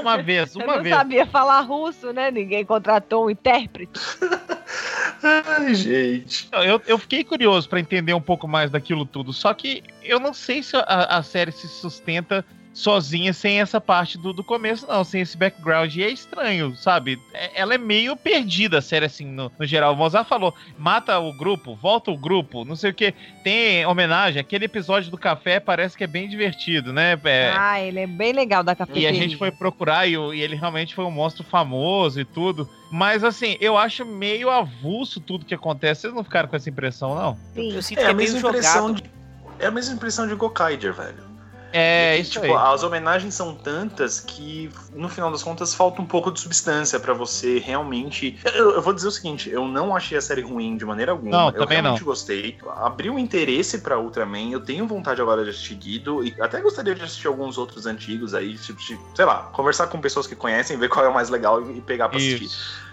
Uma vez, Eu uma não vez. sabia falar russo, né? Ninguém contratou um intérprete. *laughs* Ai, gente. Eu, eu fiquei curioso pra entender um pouco mais daquilo tudo, só que eu não sei se a, a série se sustenta sozinha sem essa parte do, do começo, não, sem esse background. E é estranho, sabe? É- ela é meio perdida, a série, assim, no, no geral. O Mozart falou: mata o grupo, volta o grupo, não sei o que. Tem homenagem, aquele episódio do café parece que é bem divertido, né? É, Ah, ele é bem legal da E cafeteria. a gente foi procurar e, e ele realmente foi um monstro famoso e tudo. Mas assim, eu acho meio avulso tudo que acontece. Vocês não ficaram com essa impressão, não? Sim. Eu sinto É que é a meio mesma impressão jogado. de. É a mesma impressão de Gokaiger, velho. É, E, isso tipo, aí. as homenagens são tantas que, no final das contas, falta um pouco de substância pra você realmente. Eu, eu vou dizer o seguinte: eu não achei a série ruim de maneira alguma. Não, eu também realmente não. gostei. Abriu um interesse pra Ultraman. Eu tenho vontade agora de assistir Guido. E até gostaria de assistir alguns outros antigos aí. Tipo, de, sei lá, conversar com pessoas que conhecem, ver qual é o mais legal e pegar pra assistir.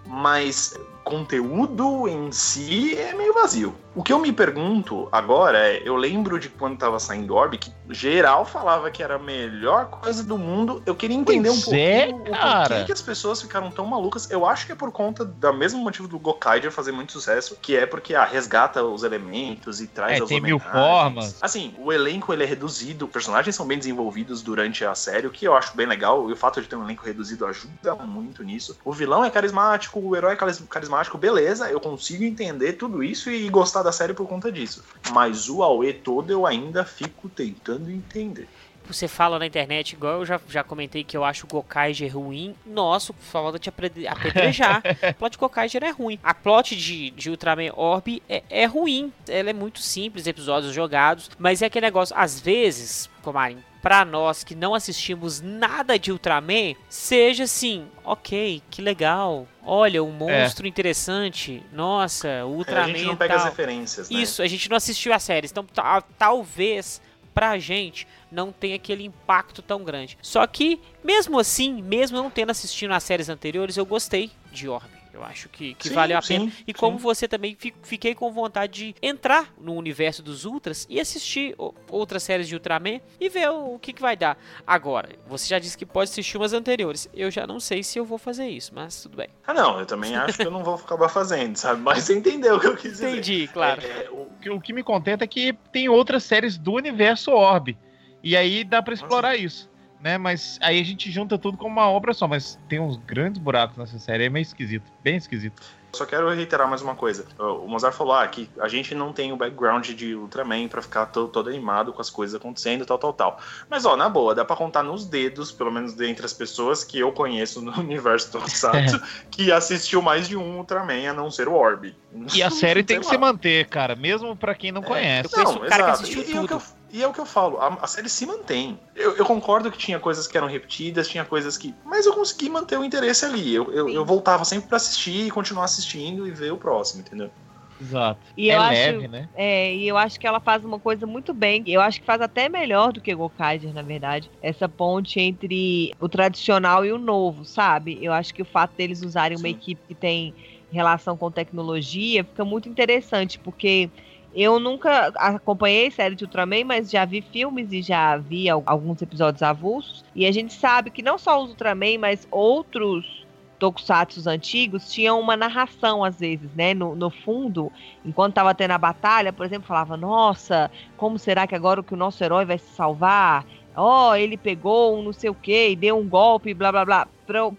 Mas conteúdo em si é meio vazio. O que eu me pergunto agora é, eu lembro de quando tava saindo Orb, que geral falava que era a melhor coisa do mundo. Eu queria entender Pois um é, pouquinho o cara. porquê que as pessoas ficaram tão malucas. Eu acho que é por conta do mesmo motivo do Gokaiger fazer muito sucesso, que é porque ah, resgata os elementos e traz É, as tem mil formas. Assim, o elenco ele é reduzido, os personagens são bem desenvolvidos durante a série, o que eu acho bem legal, e o fato de ter um elenco reduzido ajuda muito nisso. O vilão é carismático, o herói caris- carismático, beleza, eu consigo entender tudo isso e gostar da série por conta disso. Mas o Aue todo eu ainda fico tentando entender. Você fala na internet, igual eu já, já comentei que eu acho o Gokaiger ruim. Nossa, falta te apedrejar. a *laughs* plot de Gokaiger é ruim. A plot de, de Ultraman Orb é, é ruim. Ela é muito simples, episódios jogados. Mas é aquele negócio, às vezes, Comarim, pra nós que não assistimos nada de Ultraman, seja assim, ok, que legal. Olha, um monstro interessante. Nossa, o É, a Ultraman gente não pega as tal. referências, né? Isso, a gente não assistiu a série, então ta- talvez pra gente não tenha aquele impacto tão grande. Só que, mesmo assim, mesmo não tendo assistido as séries anteriores, eu gostei de Orb. Eu acho que, que Sim, valeu a sim, pena. E como sim. você também, fi- fiquei com vontade de entrar no universo dos Ultras e assistir outras séries de Ultraman e ver o, o que, que vai dar. Agora, você já disse que pode assistir umas anteriores. Eu já não sei se eu vou fazer isso, mas tudo bem. Ah, não, eu também *laughs* acho que eu não vou acabar fazendo, sabe? Mas você entendeu o que eu quis dizer. Entendi, claro. É, o- O que- O que me contenta é que tem outras séries do universo Orb. E aí dá pra explorar isso. Né? Mas aí a gente junta tudo como uma obra só. Mas tem uns grandes buracos nessa série. É meio esquisito. Bem esquisito. Só quero reiterar mais uma coisa. O Mozart falou ah, que a gente não tem o background de Ultraman pra ficar to- todo animado com as coisas acontecendo, tal, tal, tal. Mas, ó, na boa, dá pra contar nos dedos, pelo menos dentre as pessoas que eu conheço no *laughs* universo Tokusatsu, que assistiu mais de um Ultraman, a não ser o Orb. E a *laughs* série tem que lá. se manter, cara. Mesmo pra quem não conhece. Eu conheço um cara que assistiu e, e é o que tudo. eu- e é o que eu falo, a, a série se mantém. Eu, eu concordo que tinha coisas que eram repetidas, tinha coisas que. Mas eu consegui manter o interesse ali. Eu, eu, eu voltava sempre pra assistir e continuar assistindo e ver o próximo, entendeu? Exato. E é eu acho- leve, né? É, e eu acho que ela faz uma coisa muito bem. Eu acho que faz até melhor do que Gokaiger, na verdade. Essa ponte entre o tradicional e o novo, sabe? Eu acho que o fato deles usarem uma Sim. equipe que tem relação com tecnologia fica muito interessante, porque eu nunca acompanhei série de Ultraman, mas já vi filmes e já vi al- alguns episódios avulsos. E a gente sabe que não só os Ultraman, mas outros tokusatsu antigos tinham uma narração às vezes, né? No, no fundo, enquanto tava tendo a batalha, por exemplo, falava: Nossa, como será que agora que o nosso herói vai se salvar? Ó, ele pegou um não sei o que e deu um golpe, blá blá blá.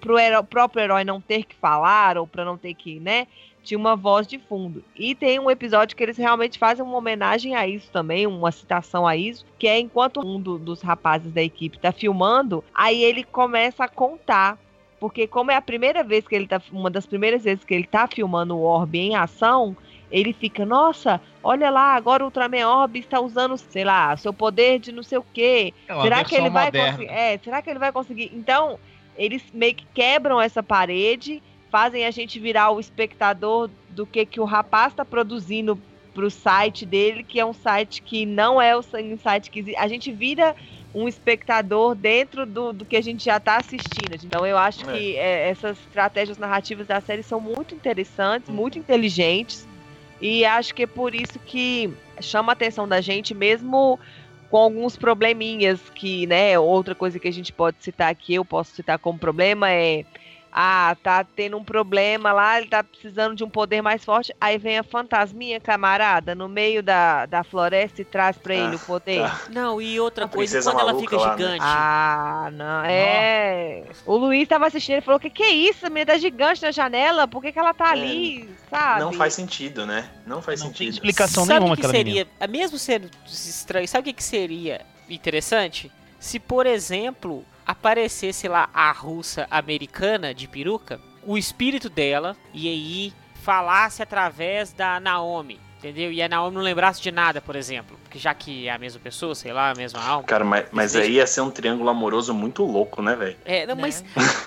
Pro heró- próprio herói não ter que falar ou pra não ter que, né? Tinha uma voz de fundo. E tem um episódio que eles realmente fazem uma homenagem a isso também, uma citação a isso, que é enquanto um do- dos rapazes da equipe tá filmando, aí ele começa a contar porque como é a primeira vez que ele tá, uma das primeiras vezes que ele tá filmando o Orb em ação, ele fica, nossa, olha lá, agora o Ultraman Orb está usando, sei lá, seu poder de não sei o quê. É será que ele vai moderna. conseguir? É, será que ele vai conseguir? Então, eles meio que quebram essa parede, fazem a gente virar o espectador do que que o rapaz está produzindo pro site dele, que é um site que não é o um site que a gente vira um espectador dentro do, do que a gente já está assistindo. Então eu acho É. que é, essas estratégias narrativas da série são muito interessantes, muito inteligentes. E acho que é por isso que chama a atenção da gente, mesmo com alguns probleminhas que, né, outra coisa que a gente pode citar aqui, eu posso citar como problema é ah, tá tendo um problema lá, ele tá precisando de um poder mais forte. Aí vem a fantasminha, camarada, no meio da, da floresta e traz pra ele Ah, o poder. tá. Não, e outra A coisa, quando ela fica lá, né? gigante. Ah, não, é. O Luiz tava assistindo e falou: que que é isso? A menina tá gigante na janela, por que, que ela tá É, ali, sabe? Não faz sentido, né? Não faz Não tem sentido. explicação Sabe nenhuma o que aquela seria, menina. mesmo sendo estranho, sabe o que, que seria interessante? Se, por exemplo, aparecesse lá a russa americana de peruca, o espírito dela, e aí falasse através da Naomi, entendeu? E a Naomi não lembrasse de nada, por exemplo. Porque já que é a mesma pessoa, sei lá, a mesma alma. Cara, mas, mas aí ia ser um triângulo amoroso muito louco, né, velho? É, não, Né? mas,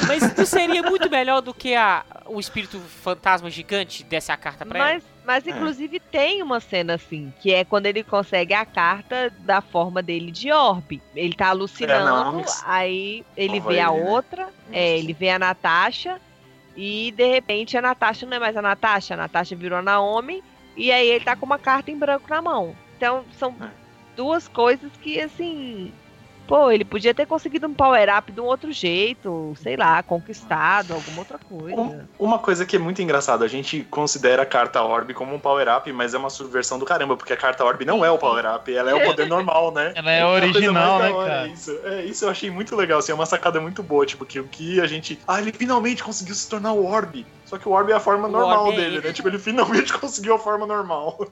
mas não seria muito melhor do que a, o espírito fantasma gigante desse a carta pra ela? Mas, É. inclusive tem uma cena assim, que é quando ele consegue a carta da forma dele de orbe. Ele tá alucinando, É, não, aí ele vê a né? outra, é, ele vê a Natasha, E de repente a Natasha não é mais a Natasha, a Natasha virou a Naomi e aí ele tá com uma carta em branco na mão. Então são É. duas coisas que assim. Pô, ele podia ter conseguido um power-up de um outro jeito, sei lá, conquistado, alguma outra coisa. Um- uma coisa que é muito engraçada, a gente considera a carta Orb como um power-up, mas é uma subversão do caramba, porque a carta Orb não é o power-up, ela é o poder *laughs* normal, né? Ela é original, né, cara? Isso, é, isso eu achei muito legal, assim, é uma sacada muito boa, tipo, que o que a gente... Ah, ele finalmente conseguiu se tornar o Orb, só que o Orb é a forma O normal Orb é dele, ele. né? Tipo, ele *laughs* finalmente conseguiu a forma normal. *laughs*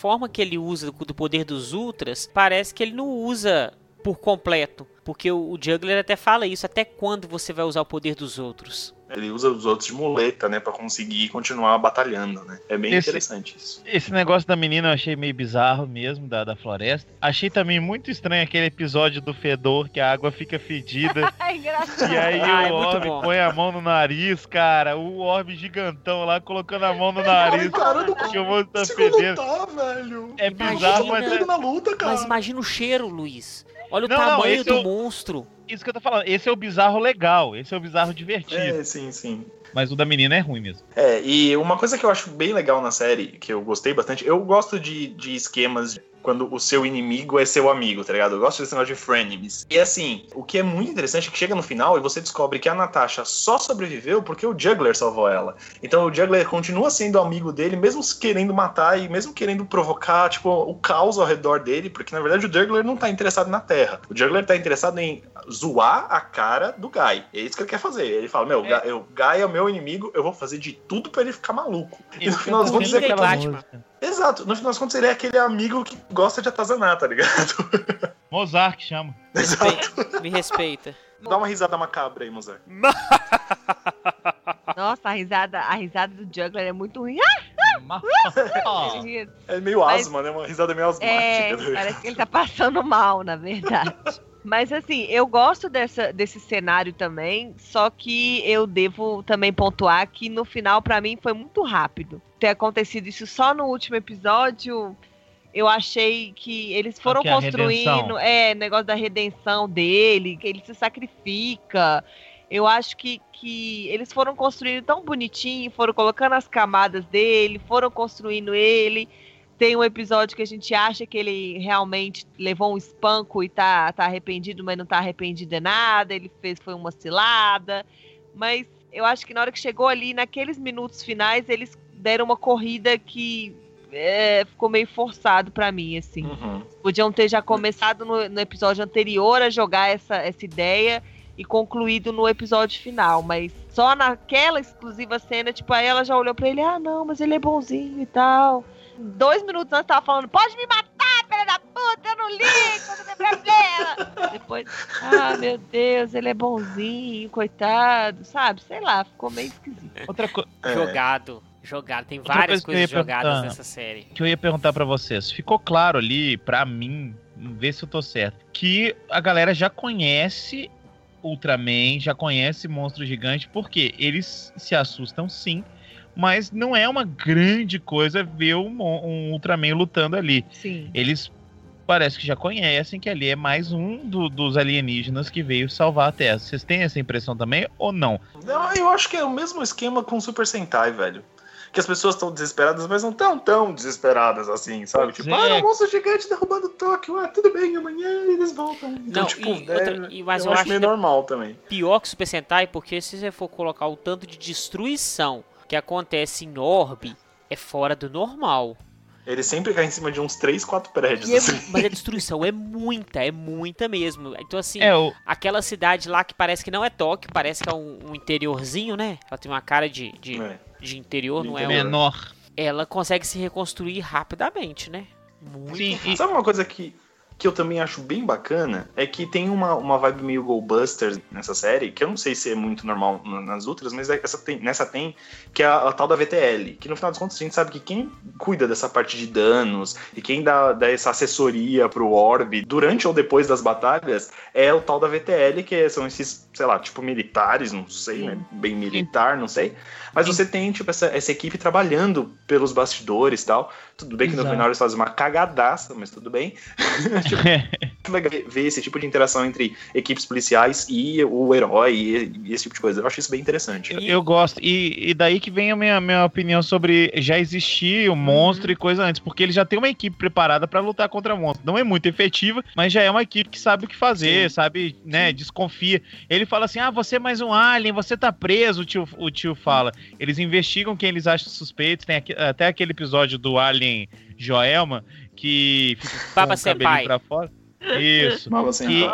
forma que ele usa do poder dos Ultras, parece que ele não usa por completo. Porque o, o Juggler até fala isso, até quando você vai usar o poder dos outros. Ele usa os outros de muleta, né, pra conseguir continuar batalhando, né? É bem Esse- interessante isso. Esse negócio da menina eu achei meio bizarro mesmo, da, da floresta. Achei também muito estranho aquele episódio do fedor, que a água fica fedida. *laughs* É engraçado. E aí Ah, é o muito Orb bom. põe a mão no nariz, cara. O Orb gigantão lá colocando a mão no nariz. cara, não que o tá fedendo. lutar, velho. É Imagina. bizarro, mas é, na luta, cara. Mas imagina o cheiro, Luiz. Olha o Não, não, tamanho esse do é o- monstro. isso que eu tô falando. Esse é o bizarro legal, esse é o bizarro divertido. É, sim, sim. Mas o da menina é ruim mesmo. É, e uma coisa que eu acho bem legal na série, que eu gostei bastante, eu gosto de, de esquemas quando o seu inimigo é seu amigo, tá ligado? Eu gosto desse negócio de frenemies. E assim, o que é muito interessante é que chega no final e você descobre que a Natasha só sobreviveu porque o Juggler salvou ela. Então o Juggler continua sendo amigo dele, mesmo querendo matar e mesmo querendo provocar, tipo, o caos ao redor dele, porque na verdade o Juggler não tá interessado na Terra. O Juggler tá interessado em zoar a cara do Guy. É isso que ele quer fazer. Ele fala, meu, É. O Guy é o meu inimigo, eu vou fazer de tudo pra ele ficar maluco. E no final das eu contas Coringa é Batman. música. Exato, no final das contas ele é aquele amigo que gosta de atazanar, tá ligado? *laughs* Mozart que chama. Exato. Me respeita. Dá uma risada macabra aí, Mozart. *laughs* Nossa, a risada, a risada do Juggler é muito ruim. Ri- É meio Mas- asma, né? Uma risada meio É, asmática. parece que ele tá passando mal, na verdade. Mas assim, eu gosto dessa, desse cenário também, só que eu devo também pontuar que no final, pra mim, foi muito rápido. Ter acontecido isso só no último episódio, eu achei que eles foram é construindo, é, negócio da redenção dele, que ele se sacrifica. Eu acho que, que eles foram construindo tão bonitinho, foram colocando as camadas dele, foram construindo ele. Tem um episódio que a gente acha que ele realmente levou um espanco e tá, tá arrependido, mas não tá arrependido de nada. Ele fez foi uma cilada. Mas eu acho que na hora que chegou ali, naqueles minutos finais, eles deram uma corrida que é, ficou meio forçado pra mim, assim. Uhum. Podiam ter já começado no, no episódio anterior a jogar essa, essa ideia e concluído no episódio final, mas só naquela exclusiva cena, tipo, aí ela já olhou pra ele, ah, não, mas ele é bonzinho e tal. Dois minutos antes tava falando, pode me matar, filha da puta, eu não ligo, não tem problema. *laughs* Depois, ah, meu Deus, ele é bonzinho, coitado, sabe? Sei lá, ficou meio esquisito. outra coisa É. Jogado. Jogado. Tem Outra várias coisa coisas jogadas nessa série. que eu ia perguntar pra vocês. Ficou claro ali, pra mim, ver se eu tô certo, que a galera já conhece Ultraman, já conhece Monstro Gigante, porque eles se assustam sim, mas não é uma grande coisa ver um, um Ultraman lutando ali. Sim. Eles parece que já conhecem que ali é mais um do- dos alienígenas que veio salvar a Terra. Vocês têm essa impressão também ou não? Não, eu acho que é o mesmo esquema com o Super Sentai, velho. Que as pessoas estão desesperadas, mas não tão tão desesperadas assim, sabe? Tipo, é. ah, o monstro gigante derrubando Tóquio, ah, tudo bem, amanhã eles voltam. Então, Não, tipo, e é, outra- e- mas eu, eu acho acho meio que- normal também. Pior que Super Sentai, porque se você for colocar o tanto de destruição que acontece em Orb, é fora do normal. Ele sempre cai em cima de uns 3, 4 prédios, E é assim. mas a *laughs* destruição é muita, é muita mesmo. Então, assim, É, o, aquela cidade lá que parece que não é Tóquio, parece que é um, um interiorzinho, né? Ela tem uma cara de, de, É. de interior, De não é? interior. um- menor. Ela consegue se reconstruir rapidamente, né? Muito Sim, rápido. e- Sabe uma coisa que que eu também acho bem bacana é que tem uma, uma vibe meio Goldbusters nessa série, que eu não sei se é muito normal nas outras, mas essa tem, nessa tem, que é a, a, tal da VTL, que no final das contas a gente sabe que quem cuida dessa parte de danos e quem dá, dá essa assessoria pro Orb durante ou depois das batalhas é o tal da VTL, que são esses, sei lá, tipo militares, não sei, né? Bem militar, não sei. Mas você tem, tipo, essa, essa equipe trabalhando pelos bastidores e tal. Tudo bem que Exato. no final eles fazem uma cagadaça, mas tudo bem. *laughs* tipo, legal ver esse tipo de interação entre equipes policiais e o herói e, esse tipo de coisa. Eu acho isso bem interessante. Eu, eu gosto. E, e, daí que vem a minha, minha opinião sobre já existir o um monstro uhum. e coisa antes, porque ele já tem uma equipe preparada para lutar contra monstro. Não é muito efetiva, mas já é uma equipe que sabe o que fazer, Sim. sabe, né, Sim. desconfia. Ele fala assim: "Ah, você é mais um alien, você tá preso", o tio, o tio fala. Eles investigam quem eles acham suspeitos, tem aqui, até aquele episódio do alien Joelma que fica com Baba o cabelinho pra fora. Isso. *laughs* Baba que,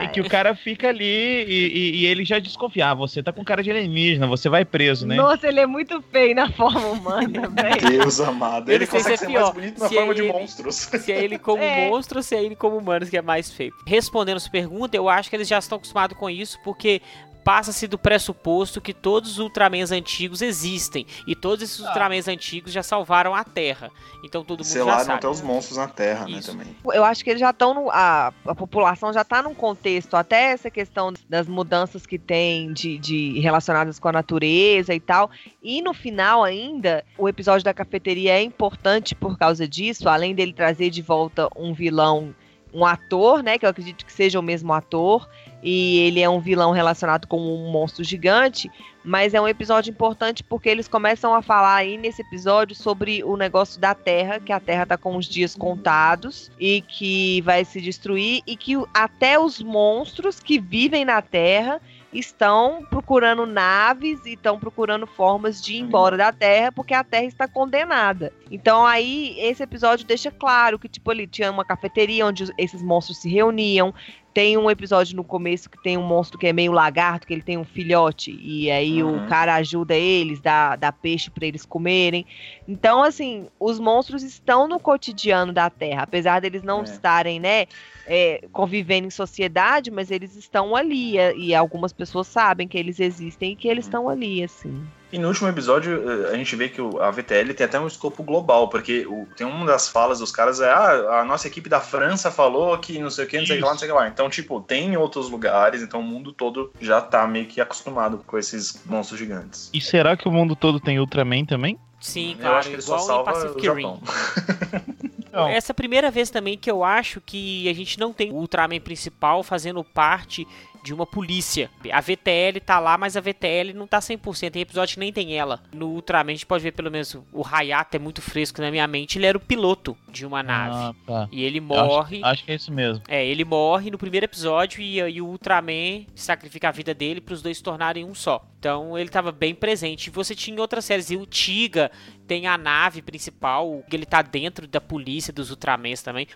é que o cara fica ali e, e, e, ele já desconfia. Ah, você tá com cara de alienígena, você vai preso, né? Nossa, ele é muito feio na forma humana, *laughs* velho. Deus amado. Ele consegue ser, pior. mais bonito na se forma é de ele, monstros. Se é ele como *laughs* é. monstro ou se é ele como humano, que é mais feio. Respondendo essa pergunta, eu acho que eles já estão acostumados com isso, porque passa-se do pressuposto que todos os Ultramans antigos existem e todos esses ah. Ultramans antigos já salvaram a Terra. Então todo mundo Selaram já sabe. até os monstros na Terra, né, Isso. né, também. Eu acho que eles já estão a, a população já está num contexto, até essa questão das mudanças que tem de, de relacionadas com a natureza e tal. E no final ainda, o episódio da cafeteria é importante por causa disso, além dele trazer de volta um vilão um ator, né? Que eu acredito que seja o mesmo ator e ele é um vilão relacionado com um monstro gigante, mas é um episódio importante porque eles começam a falar aí nesse episódio sobre o negócio da Terra, que a Terra tá com os dias contados e que vai se destruir e que até os monstros que vivem na Terra estão procurando naves e estão procurando formas de ir embora da Terra porque a Terra está condenada. Então aí esse episódio deixa claro que tipo ali tinha uma cafeteria onde esses monstros se reuniam, tem um episódio no começo que tem um monstro que é meio lagarto, que ele tem um filhote, e aí uhum. o cara ajuda eles, dá, dá peixe para eles comerem. Então, assim, os monstros estão no cotidiano da Terra, apesar deles não é. estarem, né, é, convivendo em sociedade, mas eles estão ali, e algumas pessoas sabem que eles existem e que eles uhum. estão ali, assim. E no último episódio, eh, a gente vê que a VTL tem até um escopo global, porque tem uma das falas dos caras é: ah, a nossa equipe da França falou que não sei o que, não sei o que lá, não sei o que lá. Então, tipo, tem em outros lugares, então o mundo todo já tá meio que acostumado com esses monstros gigantes. E será que o mundo todo tem Ultraman também? Sim, claro. Eu acho que ele só salva Pacific o Rim. *laughs* Essa é a primeira vez também que eu acho que a gente não tem o Ultraman principal fazendo parte de uma polícia. A VTL tá lá, mas a VTL não tá 100%. Tem episódio que nem tem ela. No Ultraman a gente pode ver pelo menos o Hayato é muito fresco na minha mente. Ele era o piloto de uma nave. Ah, tá. E ele morre. Acho, acho, que é isso mesmo. É, ele morre no primeiro episódio e, e o Ultraman sacrifica a vida dele para os dois se tornarem um só. Então ele estava bem presente. E você tinha outras séries. E o Tiga tem a nave principal. Ele tá dentro da polícia dos Ultramans também.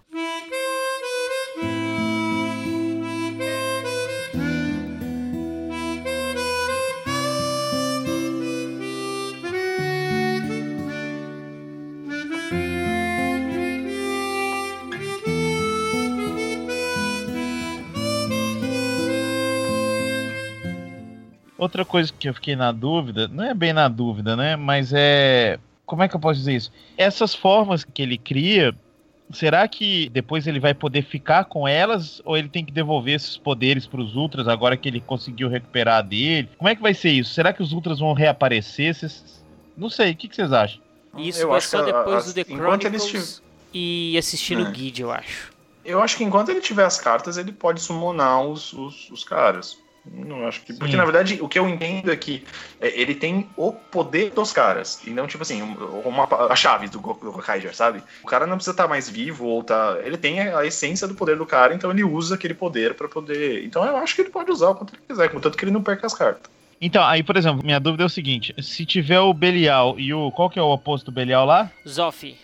Outra coisa que eu fiquei na dúvida, não é bem na dúvida, né? Mas é. Como é que eu posso dizer isso? Essas formas que ele cria, será que depois ele vai poder ficar com elas ou ele tem que devolver esses poderes para os Ultras agora que ele conseguiu recuperar dele? Como é que vai ser isso? Será que os Ultras vão reaparecer? Não sei, o que, vocês acham? Isso eu acho só depois do The Chronicles e assistindo o é. Guide, eu acho. Eu acho que enquanto ele tiver as cartas, ele pode summonar os, os, os caras. Não acho que. Sim. Porque, na verdade, o que eu entendo é que é, ele tem o poder dos caras. E não, tipo assim, uma, a chave do, do Kaiser, sabe? O cara não precisa estar tá mais vivo ou tá. Ele tem a essência do poder do cara, então ele usa aquele poder para poder. Então eu acho que ele pode usar o quanto ele quiser, contanto que ele não perca as cartas. Então, aí, por exemplo, minha dúvida é o seguinte: se tiver o Belial e o. Qual que é o oposto do Belial lá? Zoff.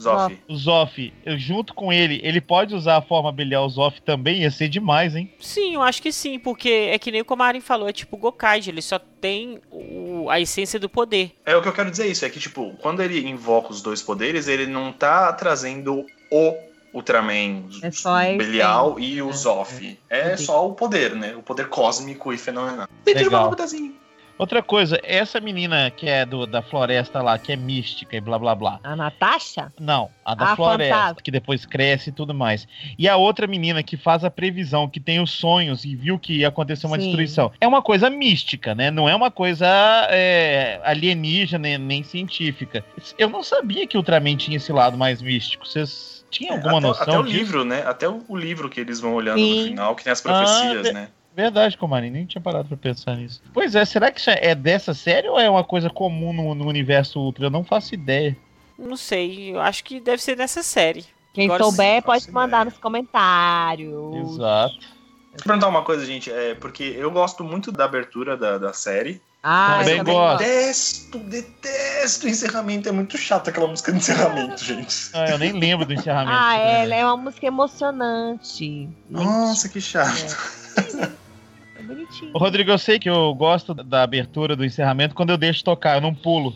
Zoff. O Zoff, junto com ele, ele pode usar a forma Belial Zoff também? Ia ser demais, hein? Sim, eu acho que sim, porque é que nem o Komarin falou, é tipo Gokaiji, ele só tem o, a essência do poder. É o que eu quero dizer isso, é que tipo, quando ele invoca os dois poderes, ele não tá trazendo o Ultraman É só Belial e o É. Zoff. É Poder. só o poder, né? O poder cósmico e fenomenal. Legal. um pedacinho. Outra coisa, essa menina que é do, da floresta lá, que é mística e blá blá blá. A Natasha? Não, a da A floresta, fantasma. que depois cresce e tudo mais. E a outra menina que faz a previsão, que tem os sonhos e viu que ia acontecer uma Sim. destruição. É uma coisa mística, né? Não é uma coisa é, alienígena nem, nem científica. Eu não sabia que o Ultraman tinha esse lado mais místico. Vocês tinham alguma É, até, noção até o disso? livro, né? Até o, o livro que eles vão olhando Sim. no final, que tem as profecias, Ah, né? Verdade, Comari, nem tinha parado pra pensar nisso. Pois é, será que isso é dessa série ou é uma coisa comum no, no universo Ultra? Eu não faço ideia. Não sei, eu acho que deve ser dessa série. Quem Agora souber sim, pode mandar ideia. nos comentários. Exato. Deixa eu perguntar uma coisa, gente. É porque eu gosto muito da abertura da, da série. Ah, Também eu também gosto. Detesto, detesto o encerramento. É muito chato aquela música de encerramento, *laughs* gente. Ah, eu nem lembro do encerramento. Ah, ela é uma música emocionante. Nossa, que chato. É *laughs* bonitinho. Ô, Rodrigo, eu sei que eu gosto da abertura do encerramento quando eu deixo tocar, eu não pulo.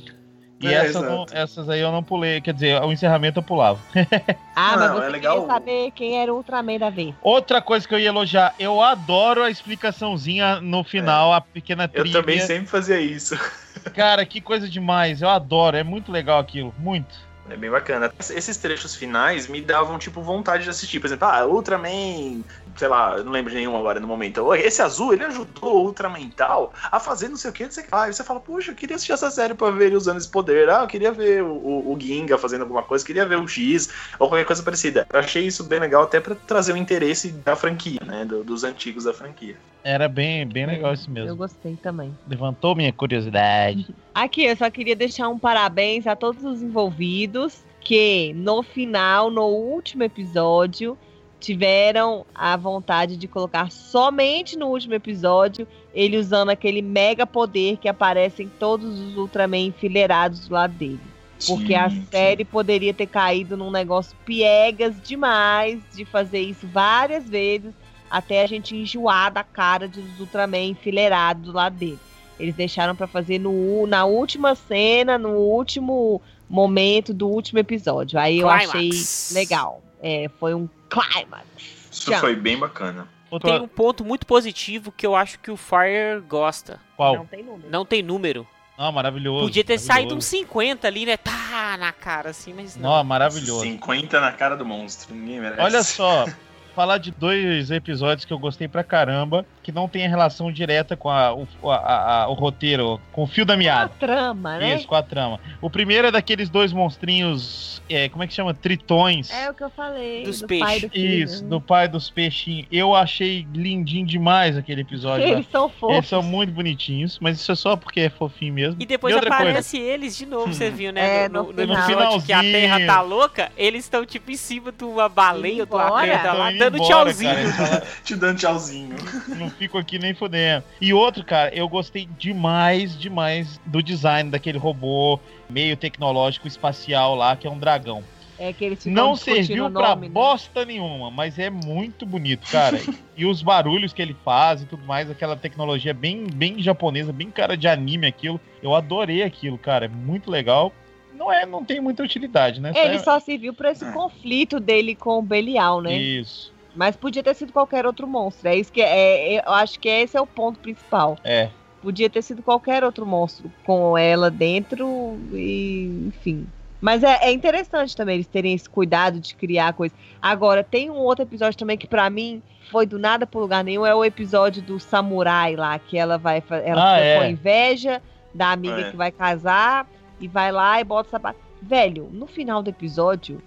E É, essas, exato. não- essas aí eu não pulei, quer dizer, o encerramento eu pulava. *laughs* Ah, mas Não, você é legal. queria saber quem era o Ultraman da vez. Outra coisa que eu ia elogiar, eu adoro a explicaçãozinha no final, a pequena Eu trilha. também sempre fazia isso. *laughs* Cara, que coisa demais, eu adoro, é muito legal aquilo, muito. É bem bacana. Esses trechos finais me davam, tipo, vontade de assistir. Por exemplo, ah, Ultraman, sei lá, eu não lembro de nenhum agora no momento. Esse azul, ele ajudou o Ultraman tal a fazer não sei o que, não sei o que. lá. Aí você fala, poxa, eu queria assistir essa série pra ver ele usando esse poder. Ah, eu queria ver o, o, o Ginga fazendo alguma coisa, queria ver o X ou qualquer coisa parecida. Eu achei isso bem legal até pra trazer o interesse da franquia, né? do- dos antigos da franquia. Era bem, bem legal isso Eu mesmo. gostei também. Levantou minha curiosidade. *laughs* Aqui, eu só queria deixar um parabéns a todos os envolvidos que no final, no último episódio, tiveram a vontade de colocar somente no último episódio ele usando aquele mega poder que aparece em todos os Ultraman enfileirados do lado dele. Porque a Sim, série poderia ter caído num negócio piegas demais de fazer isso várias vezes até a gente enjoar da cara dos Ultraman enfileirados do lado dele. Eles deixaram pra fazer no, na última cena, no último momento do último episódio. Aí eu Climax. achei legal. É, foi um climax. Isso Tchau. foi bem bacana. Outra- Tem um ponto muito positivo que eu acho que o Fire gosta. Qual? Não tem número. Não tem número. Não, maravilhoso. Podia ter saído uns maravilhoso. 50 ali, né? Tá na cara, assim, mas não. Não, maravilhoso. 50 na cara do monstro. Ninguém merece. Olha só, *laughs* falar de dois episódios que eu gostei pra caramba, que não tem relação direta com a- o, a- a- o roteiro, com o fio da A meada. trama, né? Isso, com a trama. O primeiro é daqueles dois monstrinhos, é, como é que chama? Tritões. É o que eu falei. Dos do peixes. pai do. Isso, do pai dos peixinhos. Eu achei lindinho demais aquele episódio. lá. Eles são fofos. Eles são muito bonitinhos, mas isso é só porque é fofinho mesmo. E depois outra coisa, aparece eles de novo, você viu, né? É, no, no no, no final. que a Terra tá louca, eles estão tipo em cima de uma baleia, de uma pedra lá, Tão indo dando embora, tchauzinho. cara. *laughs* Te dando tchauzinho. não fico aqui nem fudendo. E outro, cara, eu gostei demais, demais do design daquele robô meio tecnológico espacial lá, que é um dragão. É que eles Não serviu pra nome, né? bosta nenhuma, mas é muito bonito, cara. *laughs* e os barulhos que ele faz e tudo mais, aquela tecnologia bem, bem japonesa, bem cara de anime aquilo. Eu adorei aquilo, cara. É muito legal. Não é, não tem muita utilidade, né? Ele É- só serviu pra esse É. conflito dele com o Belial, né? Isso. Mas podia ter sido qualquer outro monstro. É isso que é, é- eu acho que esse é o ponto principal. É. Podia ter sido qualquer outro monstro com ela dentro e enfim. Mas é, é interessante também eles terem esse cuidado de criar coisa. Agora, tem um outro episódio também que pra mim foi do nada pro lugar nenhum, é o episódio do samurai lá, que ela vai ela Ah, é. com inveja da amiga É. que vai casar e vai lá e bota o sapato. Velho, no final do episódio,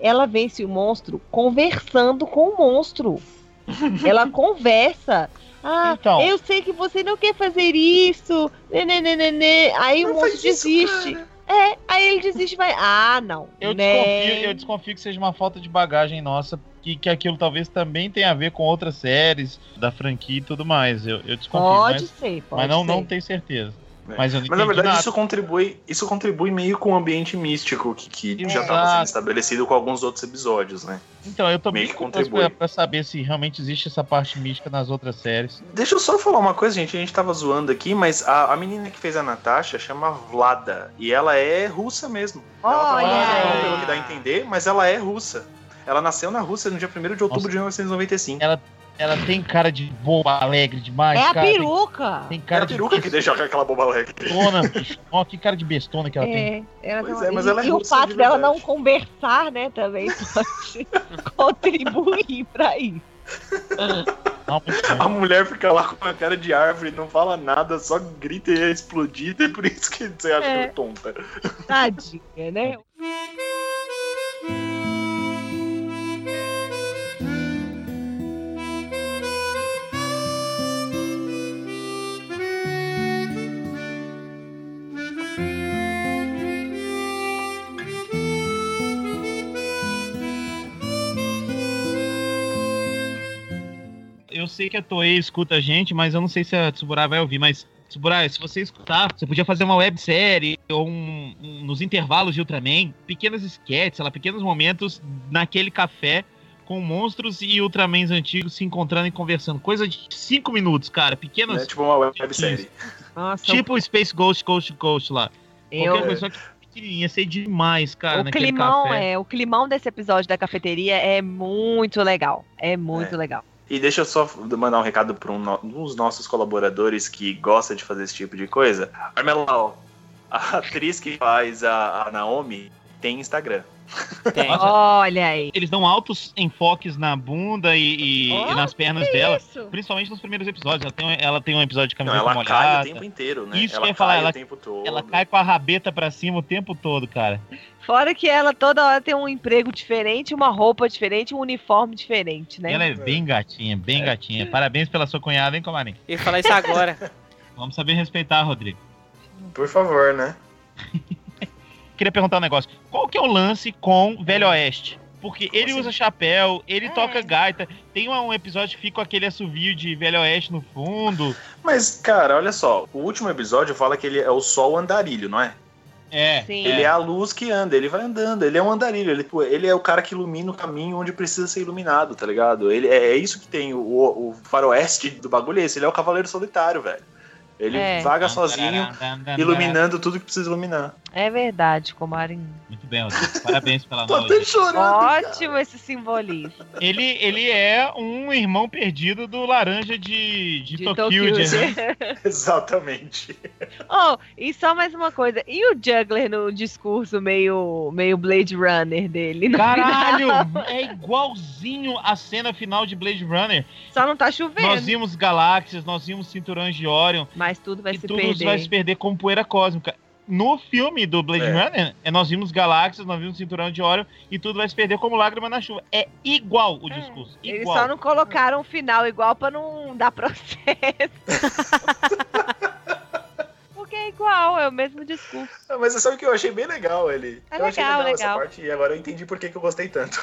ela vence o monstro conversando com o monstro. *laughs* ela conversa. Ah, Então. eu sei que você não quer fazer isso. Né, né, né, né, né. Aí o monstro isso, desiste. cara. É, aí ele desiste e vai. Ah, não. Eu, né? desconfio, eu desconfio que seja uma falta de bagagem nossa, que, que aquilo talvez também tenha a ver com outras séries da franquia e tudo mais. Eu, eu desconfio, Pode mas, ser, pode mas não, ser. não tenho certeza. É. Mas eu não Mas na verdade nada. isso contribui, isso contribui meio com o ambiente místico que, que já estava sendo estabelecido com alguns outros episódios, né? Então, eu tô meio que curioso contribui. pra, pra saber se realmente existe essa parte mística nas outras séries. Deixa eu só falar uma coisa, gente. A gente tava zoando aqui, mas a, a menina que fez a Natasha chama Vlada. E ela é russa mesmo. Ela Olha trabalha, aí. pelo que dá a entender, mas ela é russa. Ela nasceu na Rússia no dia 1 de outubro Nossa. de 1995. Ela, ela tem cara de boba alegre demais, É a cara. Tem- peruca. Tem, É cara a peruca de que deixa aquela boba alegre. bestona. Ó, que cara de bestona que ela tem. É, ela Pois tem- é, mas e, ela é e o fato de dela não conversar, né, também pode *laughs* contribuir pra isso. A mulher fica lá com a cara de árvore, não fala nada, só grita e é explodida, e por isso que você acha É. que é tonta. Tadinha, né? *laughs* sei que a Toei escuta a gente, mas eu não sei se a Tsuburai vai ouvir, mas Tsuburai, se você escutar, você podia fazer uma websérie ou um, um- nos intervalos de Ultraman, pequenos sketches, sei lá, pequenos momentos naquele café com monstros e Ultramans antigos se encontrando e conversando. Coisa de cinco minutos, cara. Pequenos. É tipo uma websérie. Nossa, tipo o Space Ghost Coast to Coast lá. eu, Qualquer coisa que pequenininha, sei demais, cara, o naquele climão café. é, o climão desse episódio da cafeteria é muito legal. É muito É. legal. E deixa eu só mandar um recado para um, um dos nossos colaboradores que gosta de fazer esse tipo de coisa. Armelau, a atriz que faz a, a Naomi tem Instagram. Tem. Olha aí. Eles dão altos enfoques na bunda e, e- Oh, e nas pernas dela. Isso. Principalmente nos primeiros episódios. Ela tem, um- ela tem um episódio de Não, camiseta ela cai o molhada. tempo inteiro, né? Isso que ela eu ia falar, cai ela- o tempo todo. Ela cai com a rabeta pra cima o tempo todo, cara. Fora que ela toda hora tem um emprego diferente, uma roupa diferente, um uniforme diferente, né? Ela é bem gatinha, bem gatinha. Parabéns pela sua cunhada, hein, Comarim? Eu ia falar isso agora. *laughs* Vamos saber respeitar, Rodrigo. Por favor, né? *laughs* Queria perguntar um negócio. Qual que é o lance com Velho Oeste? Porque ele usa chapéu, ele É. toca gaita. Tem um, episódio que fica com aquele assovio de Velho Oeste no fundo. Mas, cara, olha só. O último episódio fala que ele é o sol andarilho, não é? É. Sim. Ele é a luz que anda, ele vai andando, ele é um andarilho, ele, ele é o cara que ilumina o caminho onde precisa ser iluminado, tá ligado? Ele, é, é isso que tem o, o faroeste do bagulho, é esse, ele é o cavaleiro solitário, velho. Ele É. vaga sozinho, iluminando tudo que precisa iluminar. É verdade, Comarim. Muito bem, Rodrigo. Parabéns pela Tô até chorando. Ótimo esse simbolismo. Ele, ele é um irmão perdido do Laranja de, de, De Tokyo. Tokyo. né? *laughs* Exatamente. oh, e só mais uma coisa. E o Juggler no discurso meio, meio Blade Runner dele? Caralho! final? É igualzinho a cena final de Blade Runner. Só não tá chovendo. Nós vimos galáxias, nós vimos cinturões de Orion. Mas tudo vai se tudo perder. vai se perder como poeira cósmica. No filme do Blade É. Runner, é, nós vimos galáxias, nós vimos cinturão de Orion e tudo vai se perder como lágrima na chuva. É igual o É, discurso. Eles Igual. só não colocaram o final igual pra não dar processo. *laughs* Porque é igual, é o mesmo discurso. Mas você sabe que eu achei bem legal ele. É eu achei legal, legal, essa legal. parte e agora eu entendi por que, que eu gostei tanto.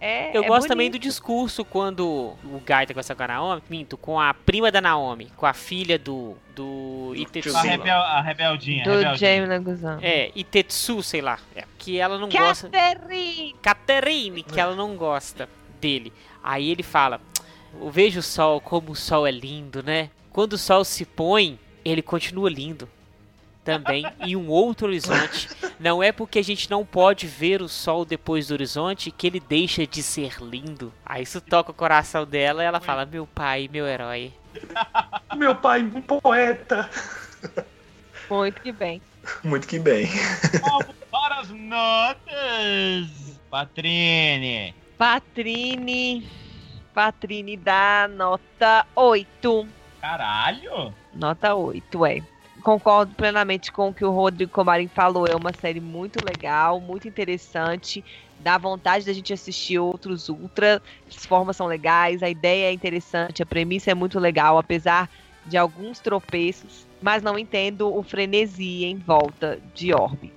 É, Eu é gosto também do bonito. discurso quando o Gaita conversa com a Naomi, minto, com a prima da Naomi, com a filha do. do Itetsu. A, rebel, a rebeldinha. Do rebeldinha. Jamie Naguzan. É, Itetsu, sei lá. É, que ela não gosta. Catherine! Catherine, que ela não gosta dele. Aí ele fala: Eu vejo o sol, como o sol é lindo, né? Quando o sol se põe, ele continua lindo. Também em um outro horizonte. Não é porque a gente não pode ver o sol depois do horizonte que ele deixa de ser lindo. Aí isso toca o coração dela e ela fala: Meu pai, meu herói. *laughs* Meu pai, um poeta. Muito que bem. Muito que bem. Vamos para as notas. Patrine. Patrine. Patrine dá nota 8. Caralho. Nota 8, é. Concordo plenamente com o que o Rodrigo Comarim falou. É uma série muito legal, muito interessante. Dá vontade da gente assistir outros Ultra. As formas são legais, a ideia é interessante, a premissa é muito legal, apesar de alguns tropeços. Mas não entendo o frenesi em volta de Orbe,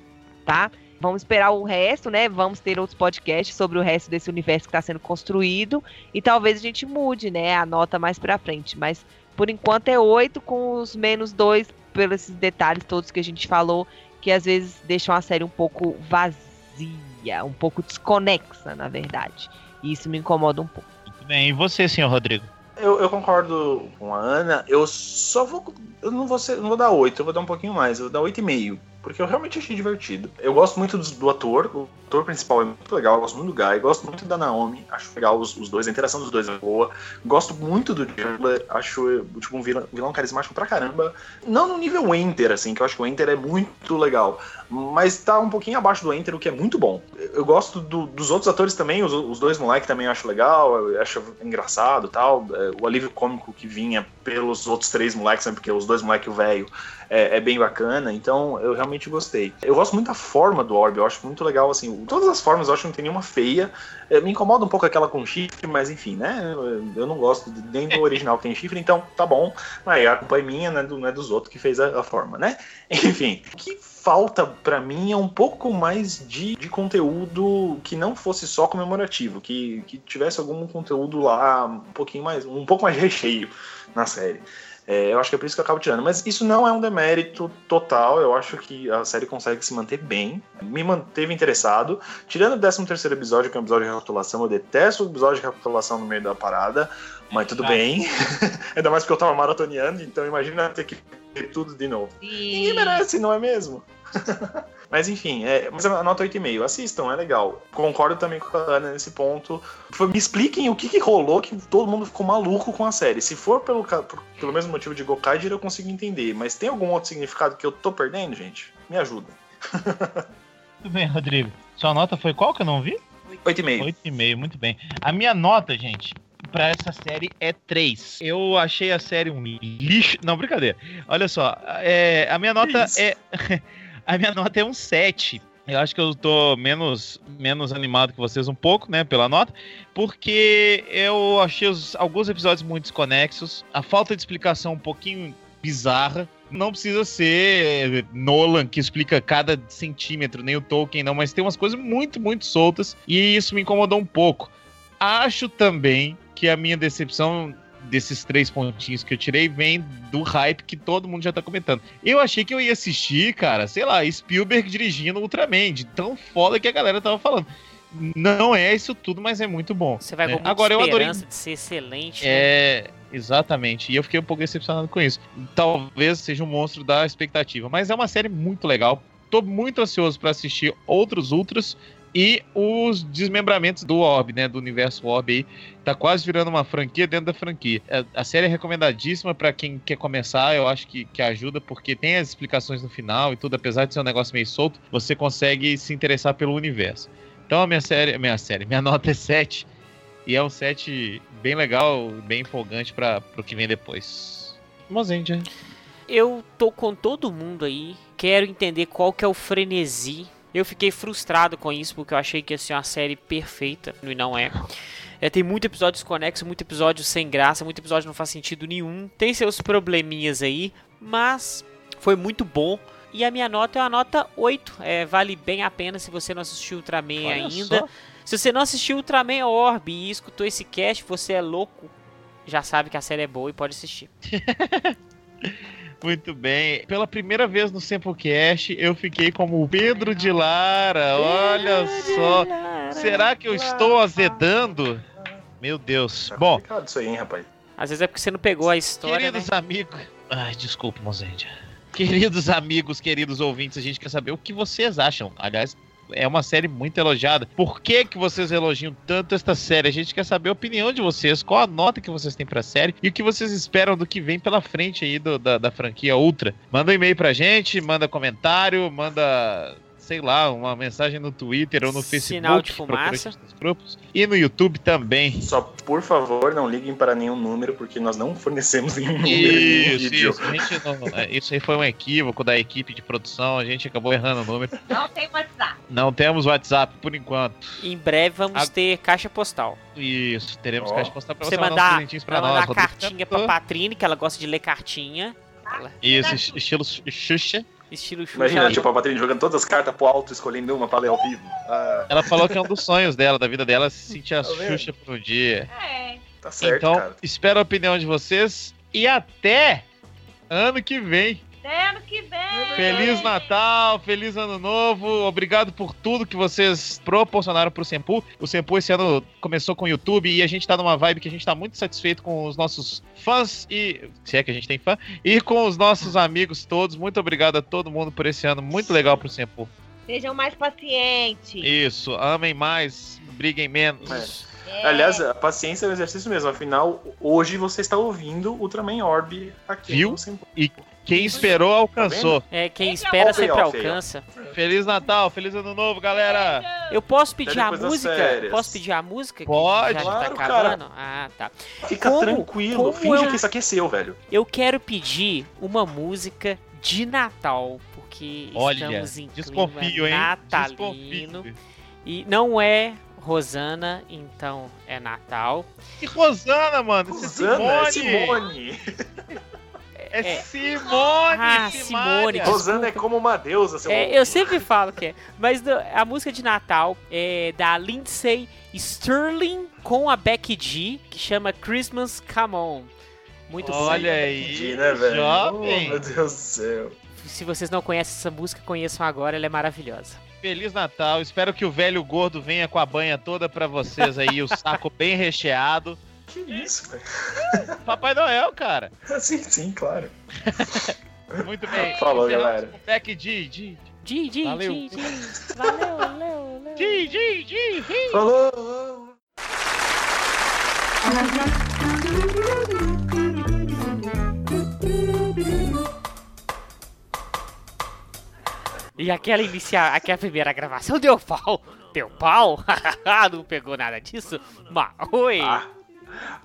tá? Vamos esperar o resto, né? Vamos ter outros podcasts sobre o resto desse universo que está sendo construído. E talvez a gente mude, né? A nota mais pra frente. Mas por enquanto é 8 com os menos 2 pelos esses detalhes todos que a gente falou, que às vezes deixam a série um pouco vazia, um pouco desconexa, na verdade. E isso me incomoda um pouco. Muito bem. E você, senhor Rodrigo? Eu, eu concordo com a Ana. Eu só vou. Eu não vou, ser, não vou dar 8, eu vou dar um pouquinho mais. Eu vou dar 8,5. Porque eu realmente achei divertido. Eu gosto muito do, do ator, o ator principal é muito legal, eu gosto muito do Guy, gosto muito da Naomi, acho legal os, os dois, a interação dos dois é boa. Gosto muito do Chandler, acho tipo, um vilão, vilão carismático pra caramba. Não no nível Enter, assim, que eu acho que o Enter é muito legal, mas tá um pouquinho abaixo do Enter, o que é muito bom. Eu gosto do, dos outros atores também, os, os dois moleques também eu acho legal, eu acho engraçado tal. É, o alívio cômico que vinha pelos outros três moleques, né, porque os dois moleques o velho é, é, bem bacana, então eu realmente gostei. Eu gosto muito da forma do Orb, eu acho muito legal, assim, todas as formas eu acho que não tem nenhuma feia. É, me incomoda um pouco aquela com chifre, mas enfim, né? Eu não gosto nem do original que tem chifre, então tá bom. Aí a culpa é minha, né? Do, não é dos outros que fez a, a forma, né? *laughs* Enfim, o que falta para mim é um pouco mais de, de conteúdo que não fosse só comemorativo, que, que tivesse algum conteúdo lá um pouquinho mais, um pouco mais recheio na série. É, eu acho que é por isso que eu acabo tirando. Mas isso não é um demérito total. Eu acho que a série consegue se manter bem. Me manteve interessado. Tirando o 13 terceiro episódio, que é um episódio de recapitulação, eu detesto o episódio de recapitulação no meio da parada. Mas tudo bem. *laughs* Ainda mais porque eu tava maratoneando, então imagina ter que ver tudo de novo. Sim. Ninguém merece, não é mesmo? *laughs* Mas enfim, é, mas a nota 8,5. Assistam, é legal. Concordo também com a Ana nesse ponto. Me expliquem o que, que rolou que todo mundo ficou maluco com a série. Se for pelo, pelo mesmo motivo de Gokaiger, eu consigo entender. Mas tem algum outro significado que eu tô perdendo, gente? Me ajuda. *laughs* Muito bem, Rodrigo. Sua nota foi qual que eu não vi? 8,5. 8,5, muito bem. A minha nota, gente, para essa série é 3. Eu achei a série um lixo. Não, brincadeira. Olha só, é, a minha nota Isso. é. *laughs* A minha nota é um 7. Eu acho que eu tô menos, menos animado que vocês um pouco, né, pela nota, porque eu achei os, alguns episódios muito desconexos, a falta de explicação um pouquinho bizarra. Não precisa ser Nolan que explica cada centímetro, nem o Tolkien não, mas tem umas coisas muito, muito soltas e isso me incomodou um pouco. Acho também que a minha decepção desses três pontinhos que eu tirei vem do hype que todo mundo já tá comentando. Eu achei que eu ia assistir, cara, sei lá, Spielberg dirigindo Ultraman, de tão foda que a galera tava falando. Não é isso tudo, mas é muito bom. Você vai né? com Agora eu adorei de ser excelente. É, né? exatamente. E eu fiquei um pouco decepcionado com isso. Talvez seja um monstro da expectativa, mas é uma série muito legal. Tô muito ansioso para assistir outros Ultras e os desmembramentos do Orb, né? Do universo Orb aí. Tá quase virando uma franquia dentro da franquia. É, a série é recomendadíssima para quem quer começar. Eu acho que, que ajuda, porque tem as explicações no final e tudo. Apesar de ser um negócio meio solto, você consegue se interessar pelo universo. Então a minha série, minha série, minha *laughs* nota é 7. E é um 7 bem legal, bem empolgante para o que vem depois. Mozendia. Eu tô com todo mundo aí. Quero entender qual que é o frenesi eu fiquei frustrado com isso, porque eu achei que ia ser uma série perfeita, e não é. é tem muito episódio desconexo, muito episódio sem graça, muito episódio não faz sentido nenhum. Tem seus probleminhas aí, mas foi muito bom. E a minha nota é uma nota 8. É, vale bem a pena se você não assistiu Ultraman Olha ainda. Só. Se você não assistiu Ultraman Orb e escutou esse cast, você é louco. Já sabe que a série é boa e pode assistir. *laughs* Muito bem. Pela primeira vez no Samplecast, eu fiquei como o Pedro de Lara. Olha só. Será que eu estou azedando? Meu Deus. Tá Bom. isso aí, hein, rapaz. Às vezes é porque você não pegou a história. Queridos né? amigos. Ai, desculpa, Mozendia. Queridos amigos, queridos ouvintes, a gente quer saber o que vocês acham. Aliás, é uma série muito elogiada. Por que, que vocês elogiam tanto esta série? A gente quer saber a opinião de vocês, qual a nota que vocês têm pra série e o que vocês esperam do que vem pela frente aí do, da, da franquia Ultra. Manda um e-mail pra gente, manda comentário, manda sei lá, uma mensagem no Twitter ou no Facebook. Sinal de fumaça. Grupos, e no YouTube também. Só, por favor, não liguem para nenhum número, porque nós não fornecemos nenhum número. Isso, isso. Não, é, isso aí foi um equívoco da equipe de produção, a gente acabou errando o número. Não tem WhatsApp. Não temos WhatsApp por enquanto. Em breve vamos a... ter caixa postal. Isso, teremos oh. caixa postal pra você, você mandar, mandar, pra nós, mandar cartinha pra Patrine, que ela gosta de ler cartinha. Isso, estilo Xuxa. Estilo Xuxa. Imagina, tipo, a Patrícia jogando todas as cartas pro alto, escolhendo uma pra ler ao vivo. Ah. Ela falou que é um dos sonhos dela, da vida dela, se sentir a tá Xuxa por um dia. É. Tá certo, então, cara. espero a opinião de vocês e até ano que vem. Até ano que vem. Feliz Natal, feliz Ano Novo. Obrigado por tudo que vocês proporcionaram pro Sempu. O Sempu esse ano começou com o YouTube e a gente tá numa vibe que a gente tá muito satisfeito com os nossos fãs e. Se é que a gente tem fã. E com os nossos amigos todos. Muito obrigado a todo mundo por esse ano muito legal pro Sempu. Sejam mais pacientes. Isso, amem mais, briguem menos. É. Aliás, a paciência é um exercício mesmo. Afinal, hoje você está ouvindo Ultraman Orb aqui. Viu? no Simple. Quem esperou, alcançou. É, quem espera sempre alcança. Feliz Natal, feliz Ano Novo, galera. Eu posso pedir a música? Posso pedir a música? que Pode. já tá Claro, acabando? Ah, tá. Fica Como- tranquilo, como finge eu- que isso aqui é seu, velho. Eu quero pedir uma música de Natal, porque Olha, estamos em desconfio, clima hein? natalino. Desconfio. E não é Rosana, então é Natal. E Rosana, mano? É Rosana, é Simone. *laughs* É, É. Simone, Ah. Simone, Rosana é como uma deusa, seu É, eu sempre falo que é. Mas do- a música de Natal é da Lindsay Sterling com a Becky G, que chama Christmas Come On. Muito bom. Olha aí, Entendi, né, velho? jovem. Oh, meu Deus do céu. Se vocês não conhecem essa música, conheçam agora, ela é maravilhosa. Feliz Natal. Espero que o velho gordo venha com a banha toda pra vocês aí, o saco bem recheado. Que isso, velho? *laughs* Papai Noel, cara. *laughs* Sim, sim, claro. *laughs* Muito bem. Falou, Encerramos galera. com Beck G, G, Di, di, Valeu. di, di. Valeu, valeu, valeu. G, G, G, G. Falou! E aquela inicial, aquela primeira gravação deu pau. Deu pau? não pegou nada disso? Mas, oi. Ah,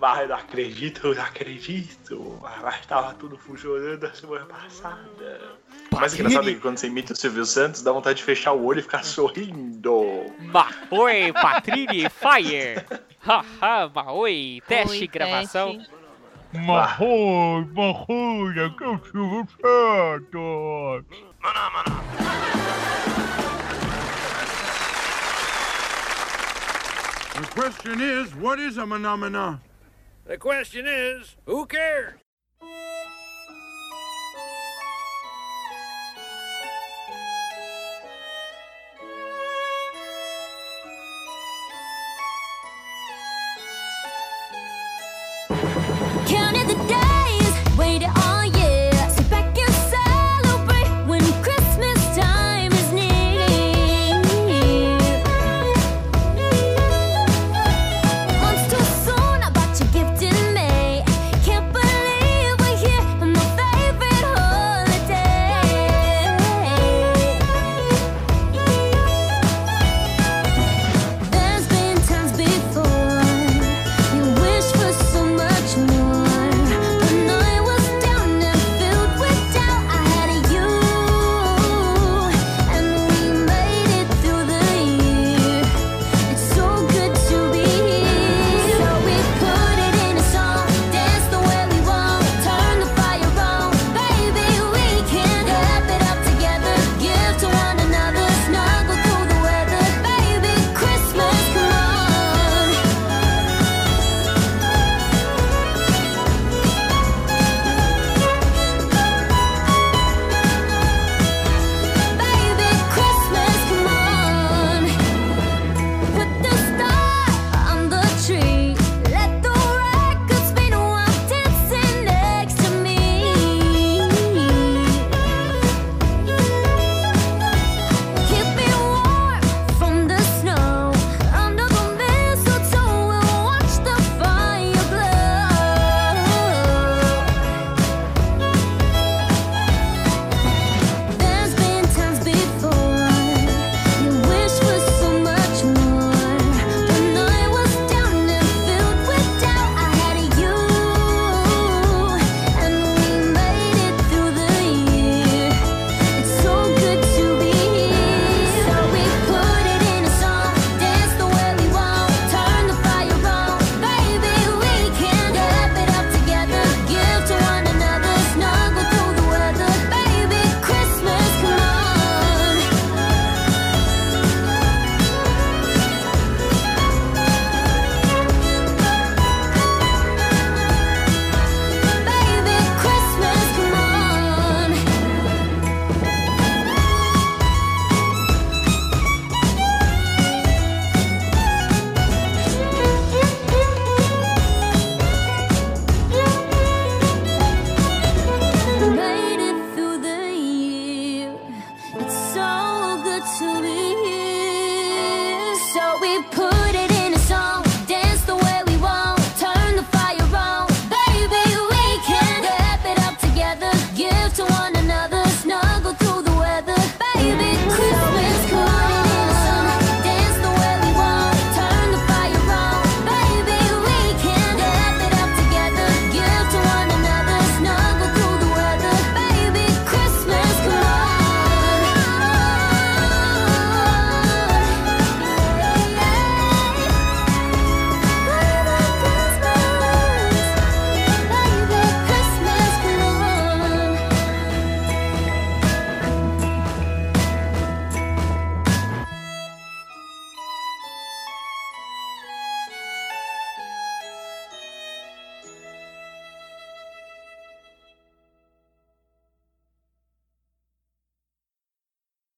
mas não acredito, não acredito. Mas tava tudo funcionando a semana passada. O mais engraçado é que quando você imita o Silvio Santos, dá vontade de fechar o olho e ficar sorrindo. Maoi, Patrini, Fire! Haha, Maoi, teste, Oi, gravação. teste. Marroi, marroi, que eu sou certo. The question is, what is a phenomena? The question is, who cares?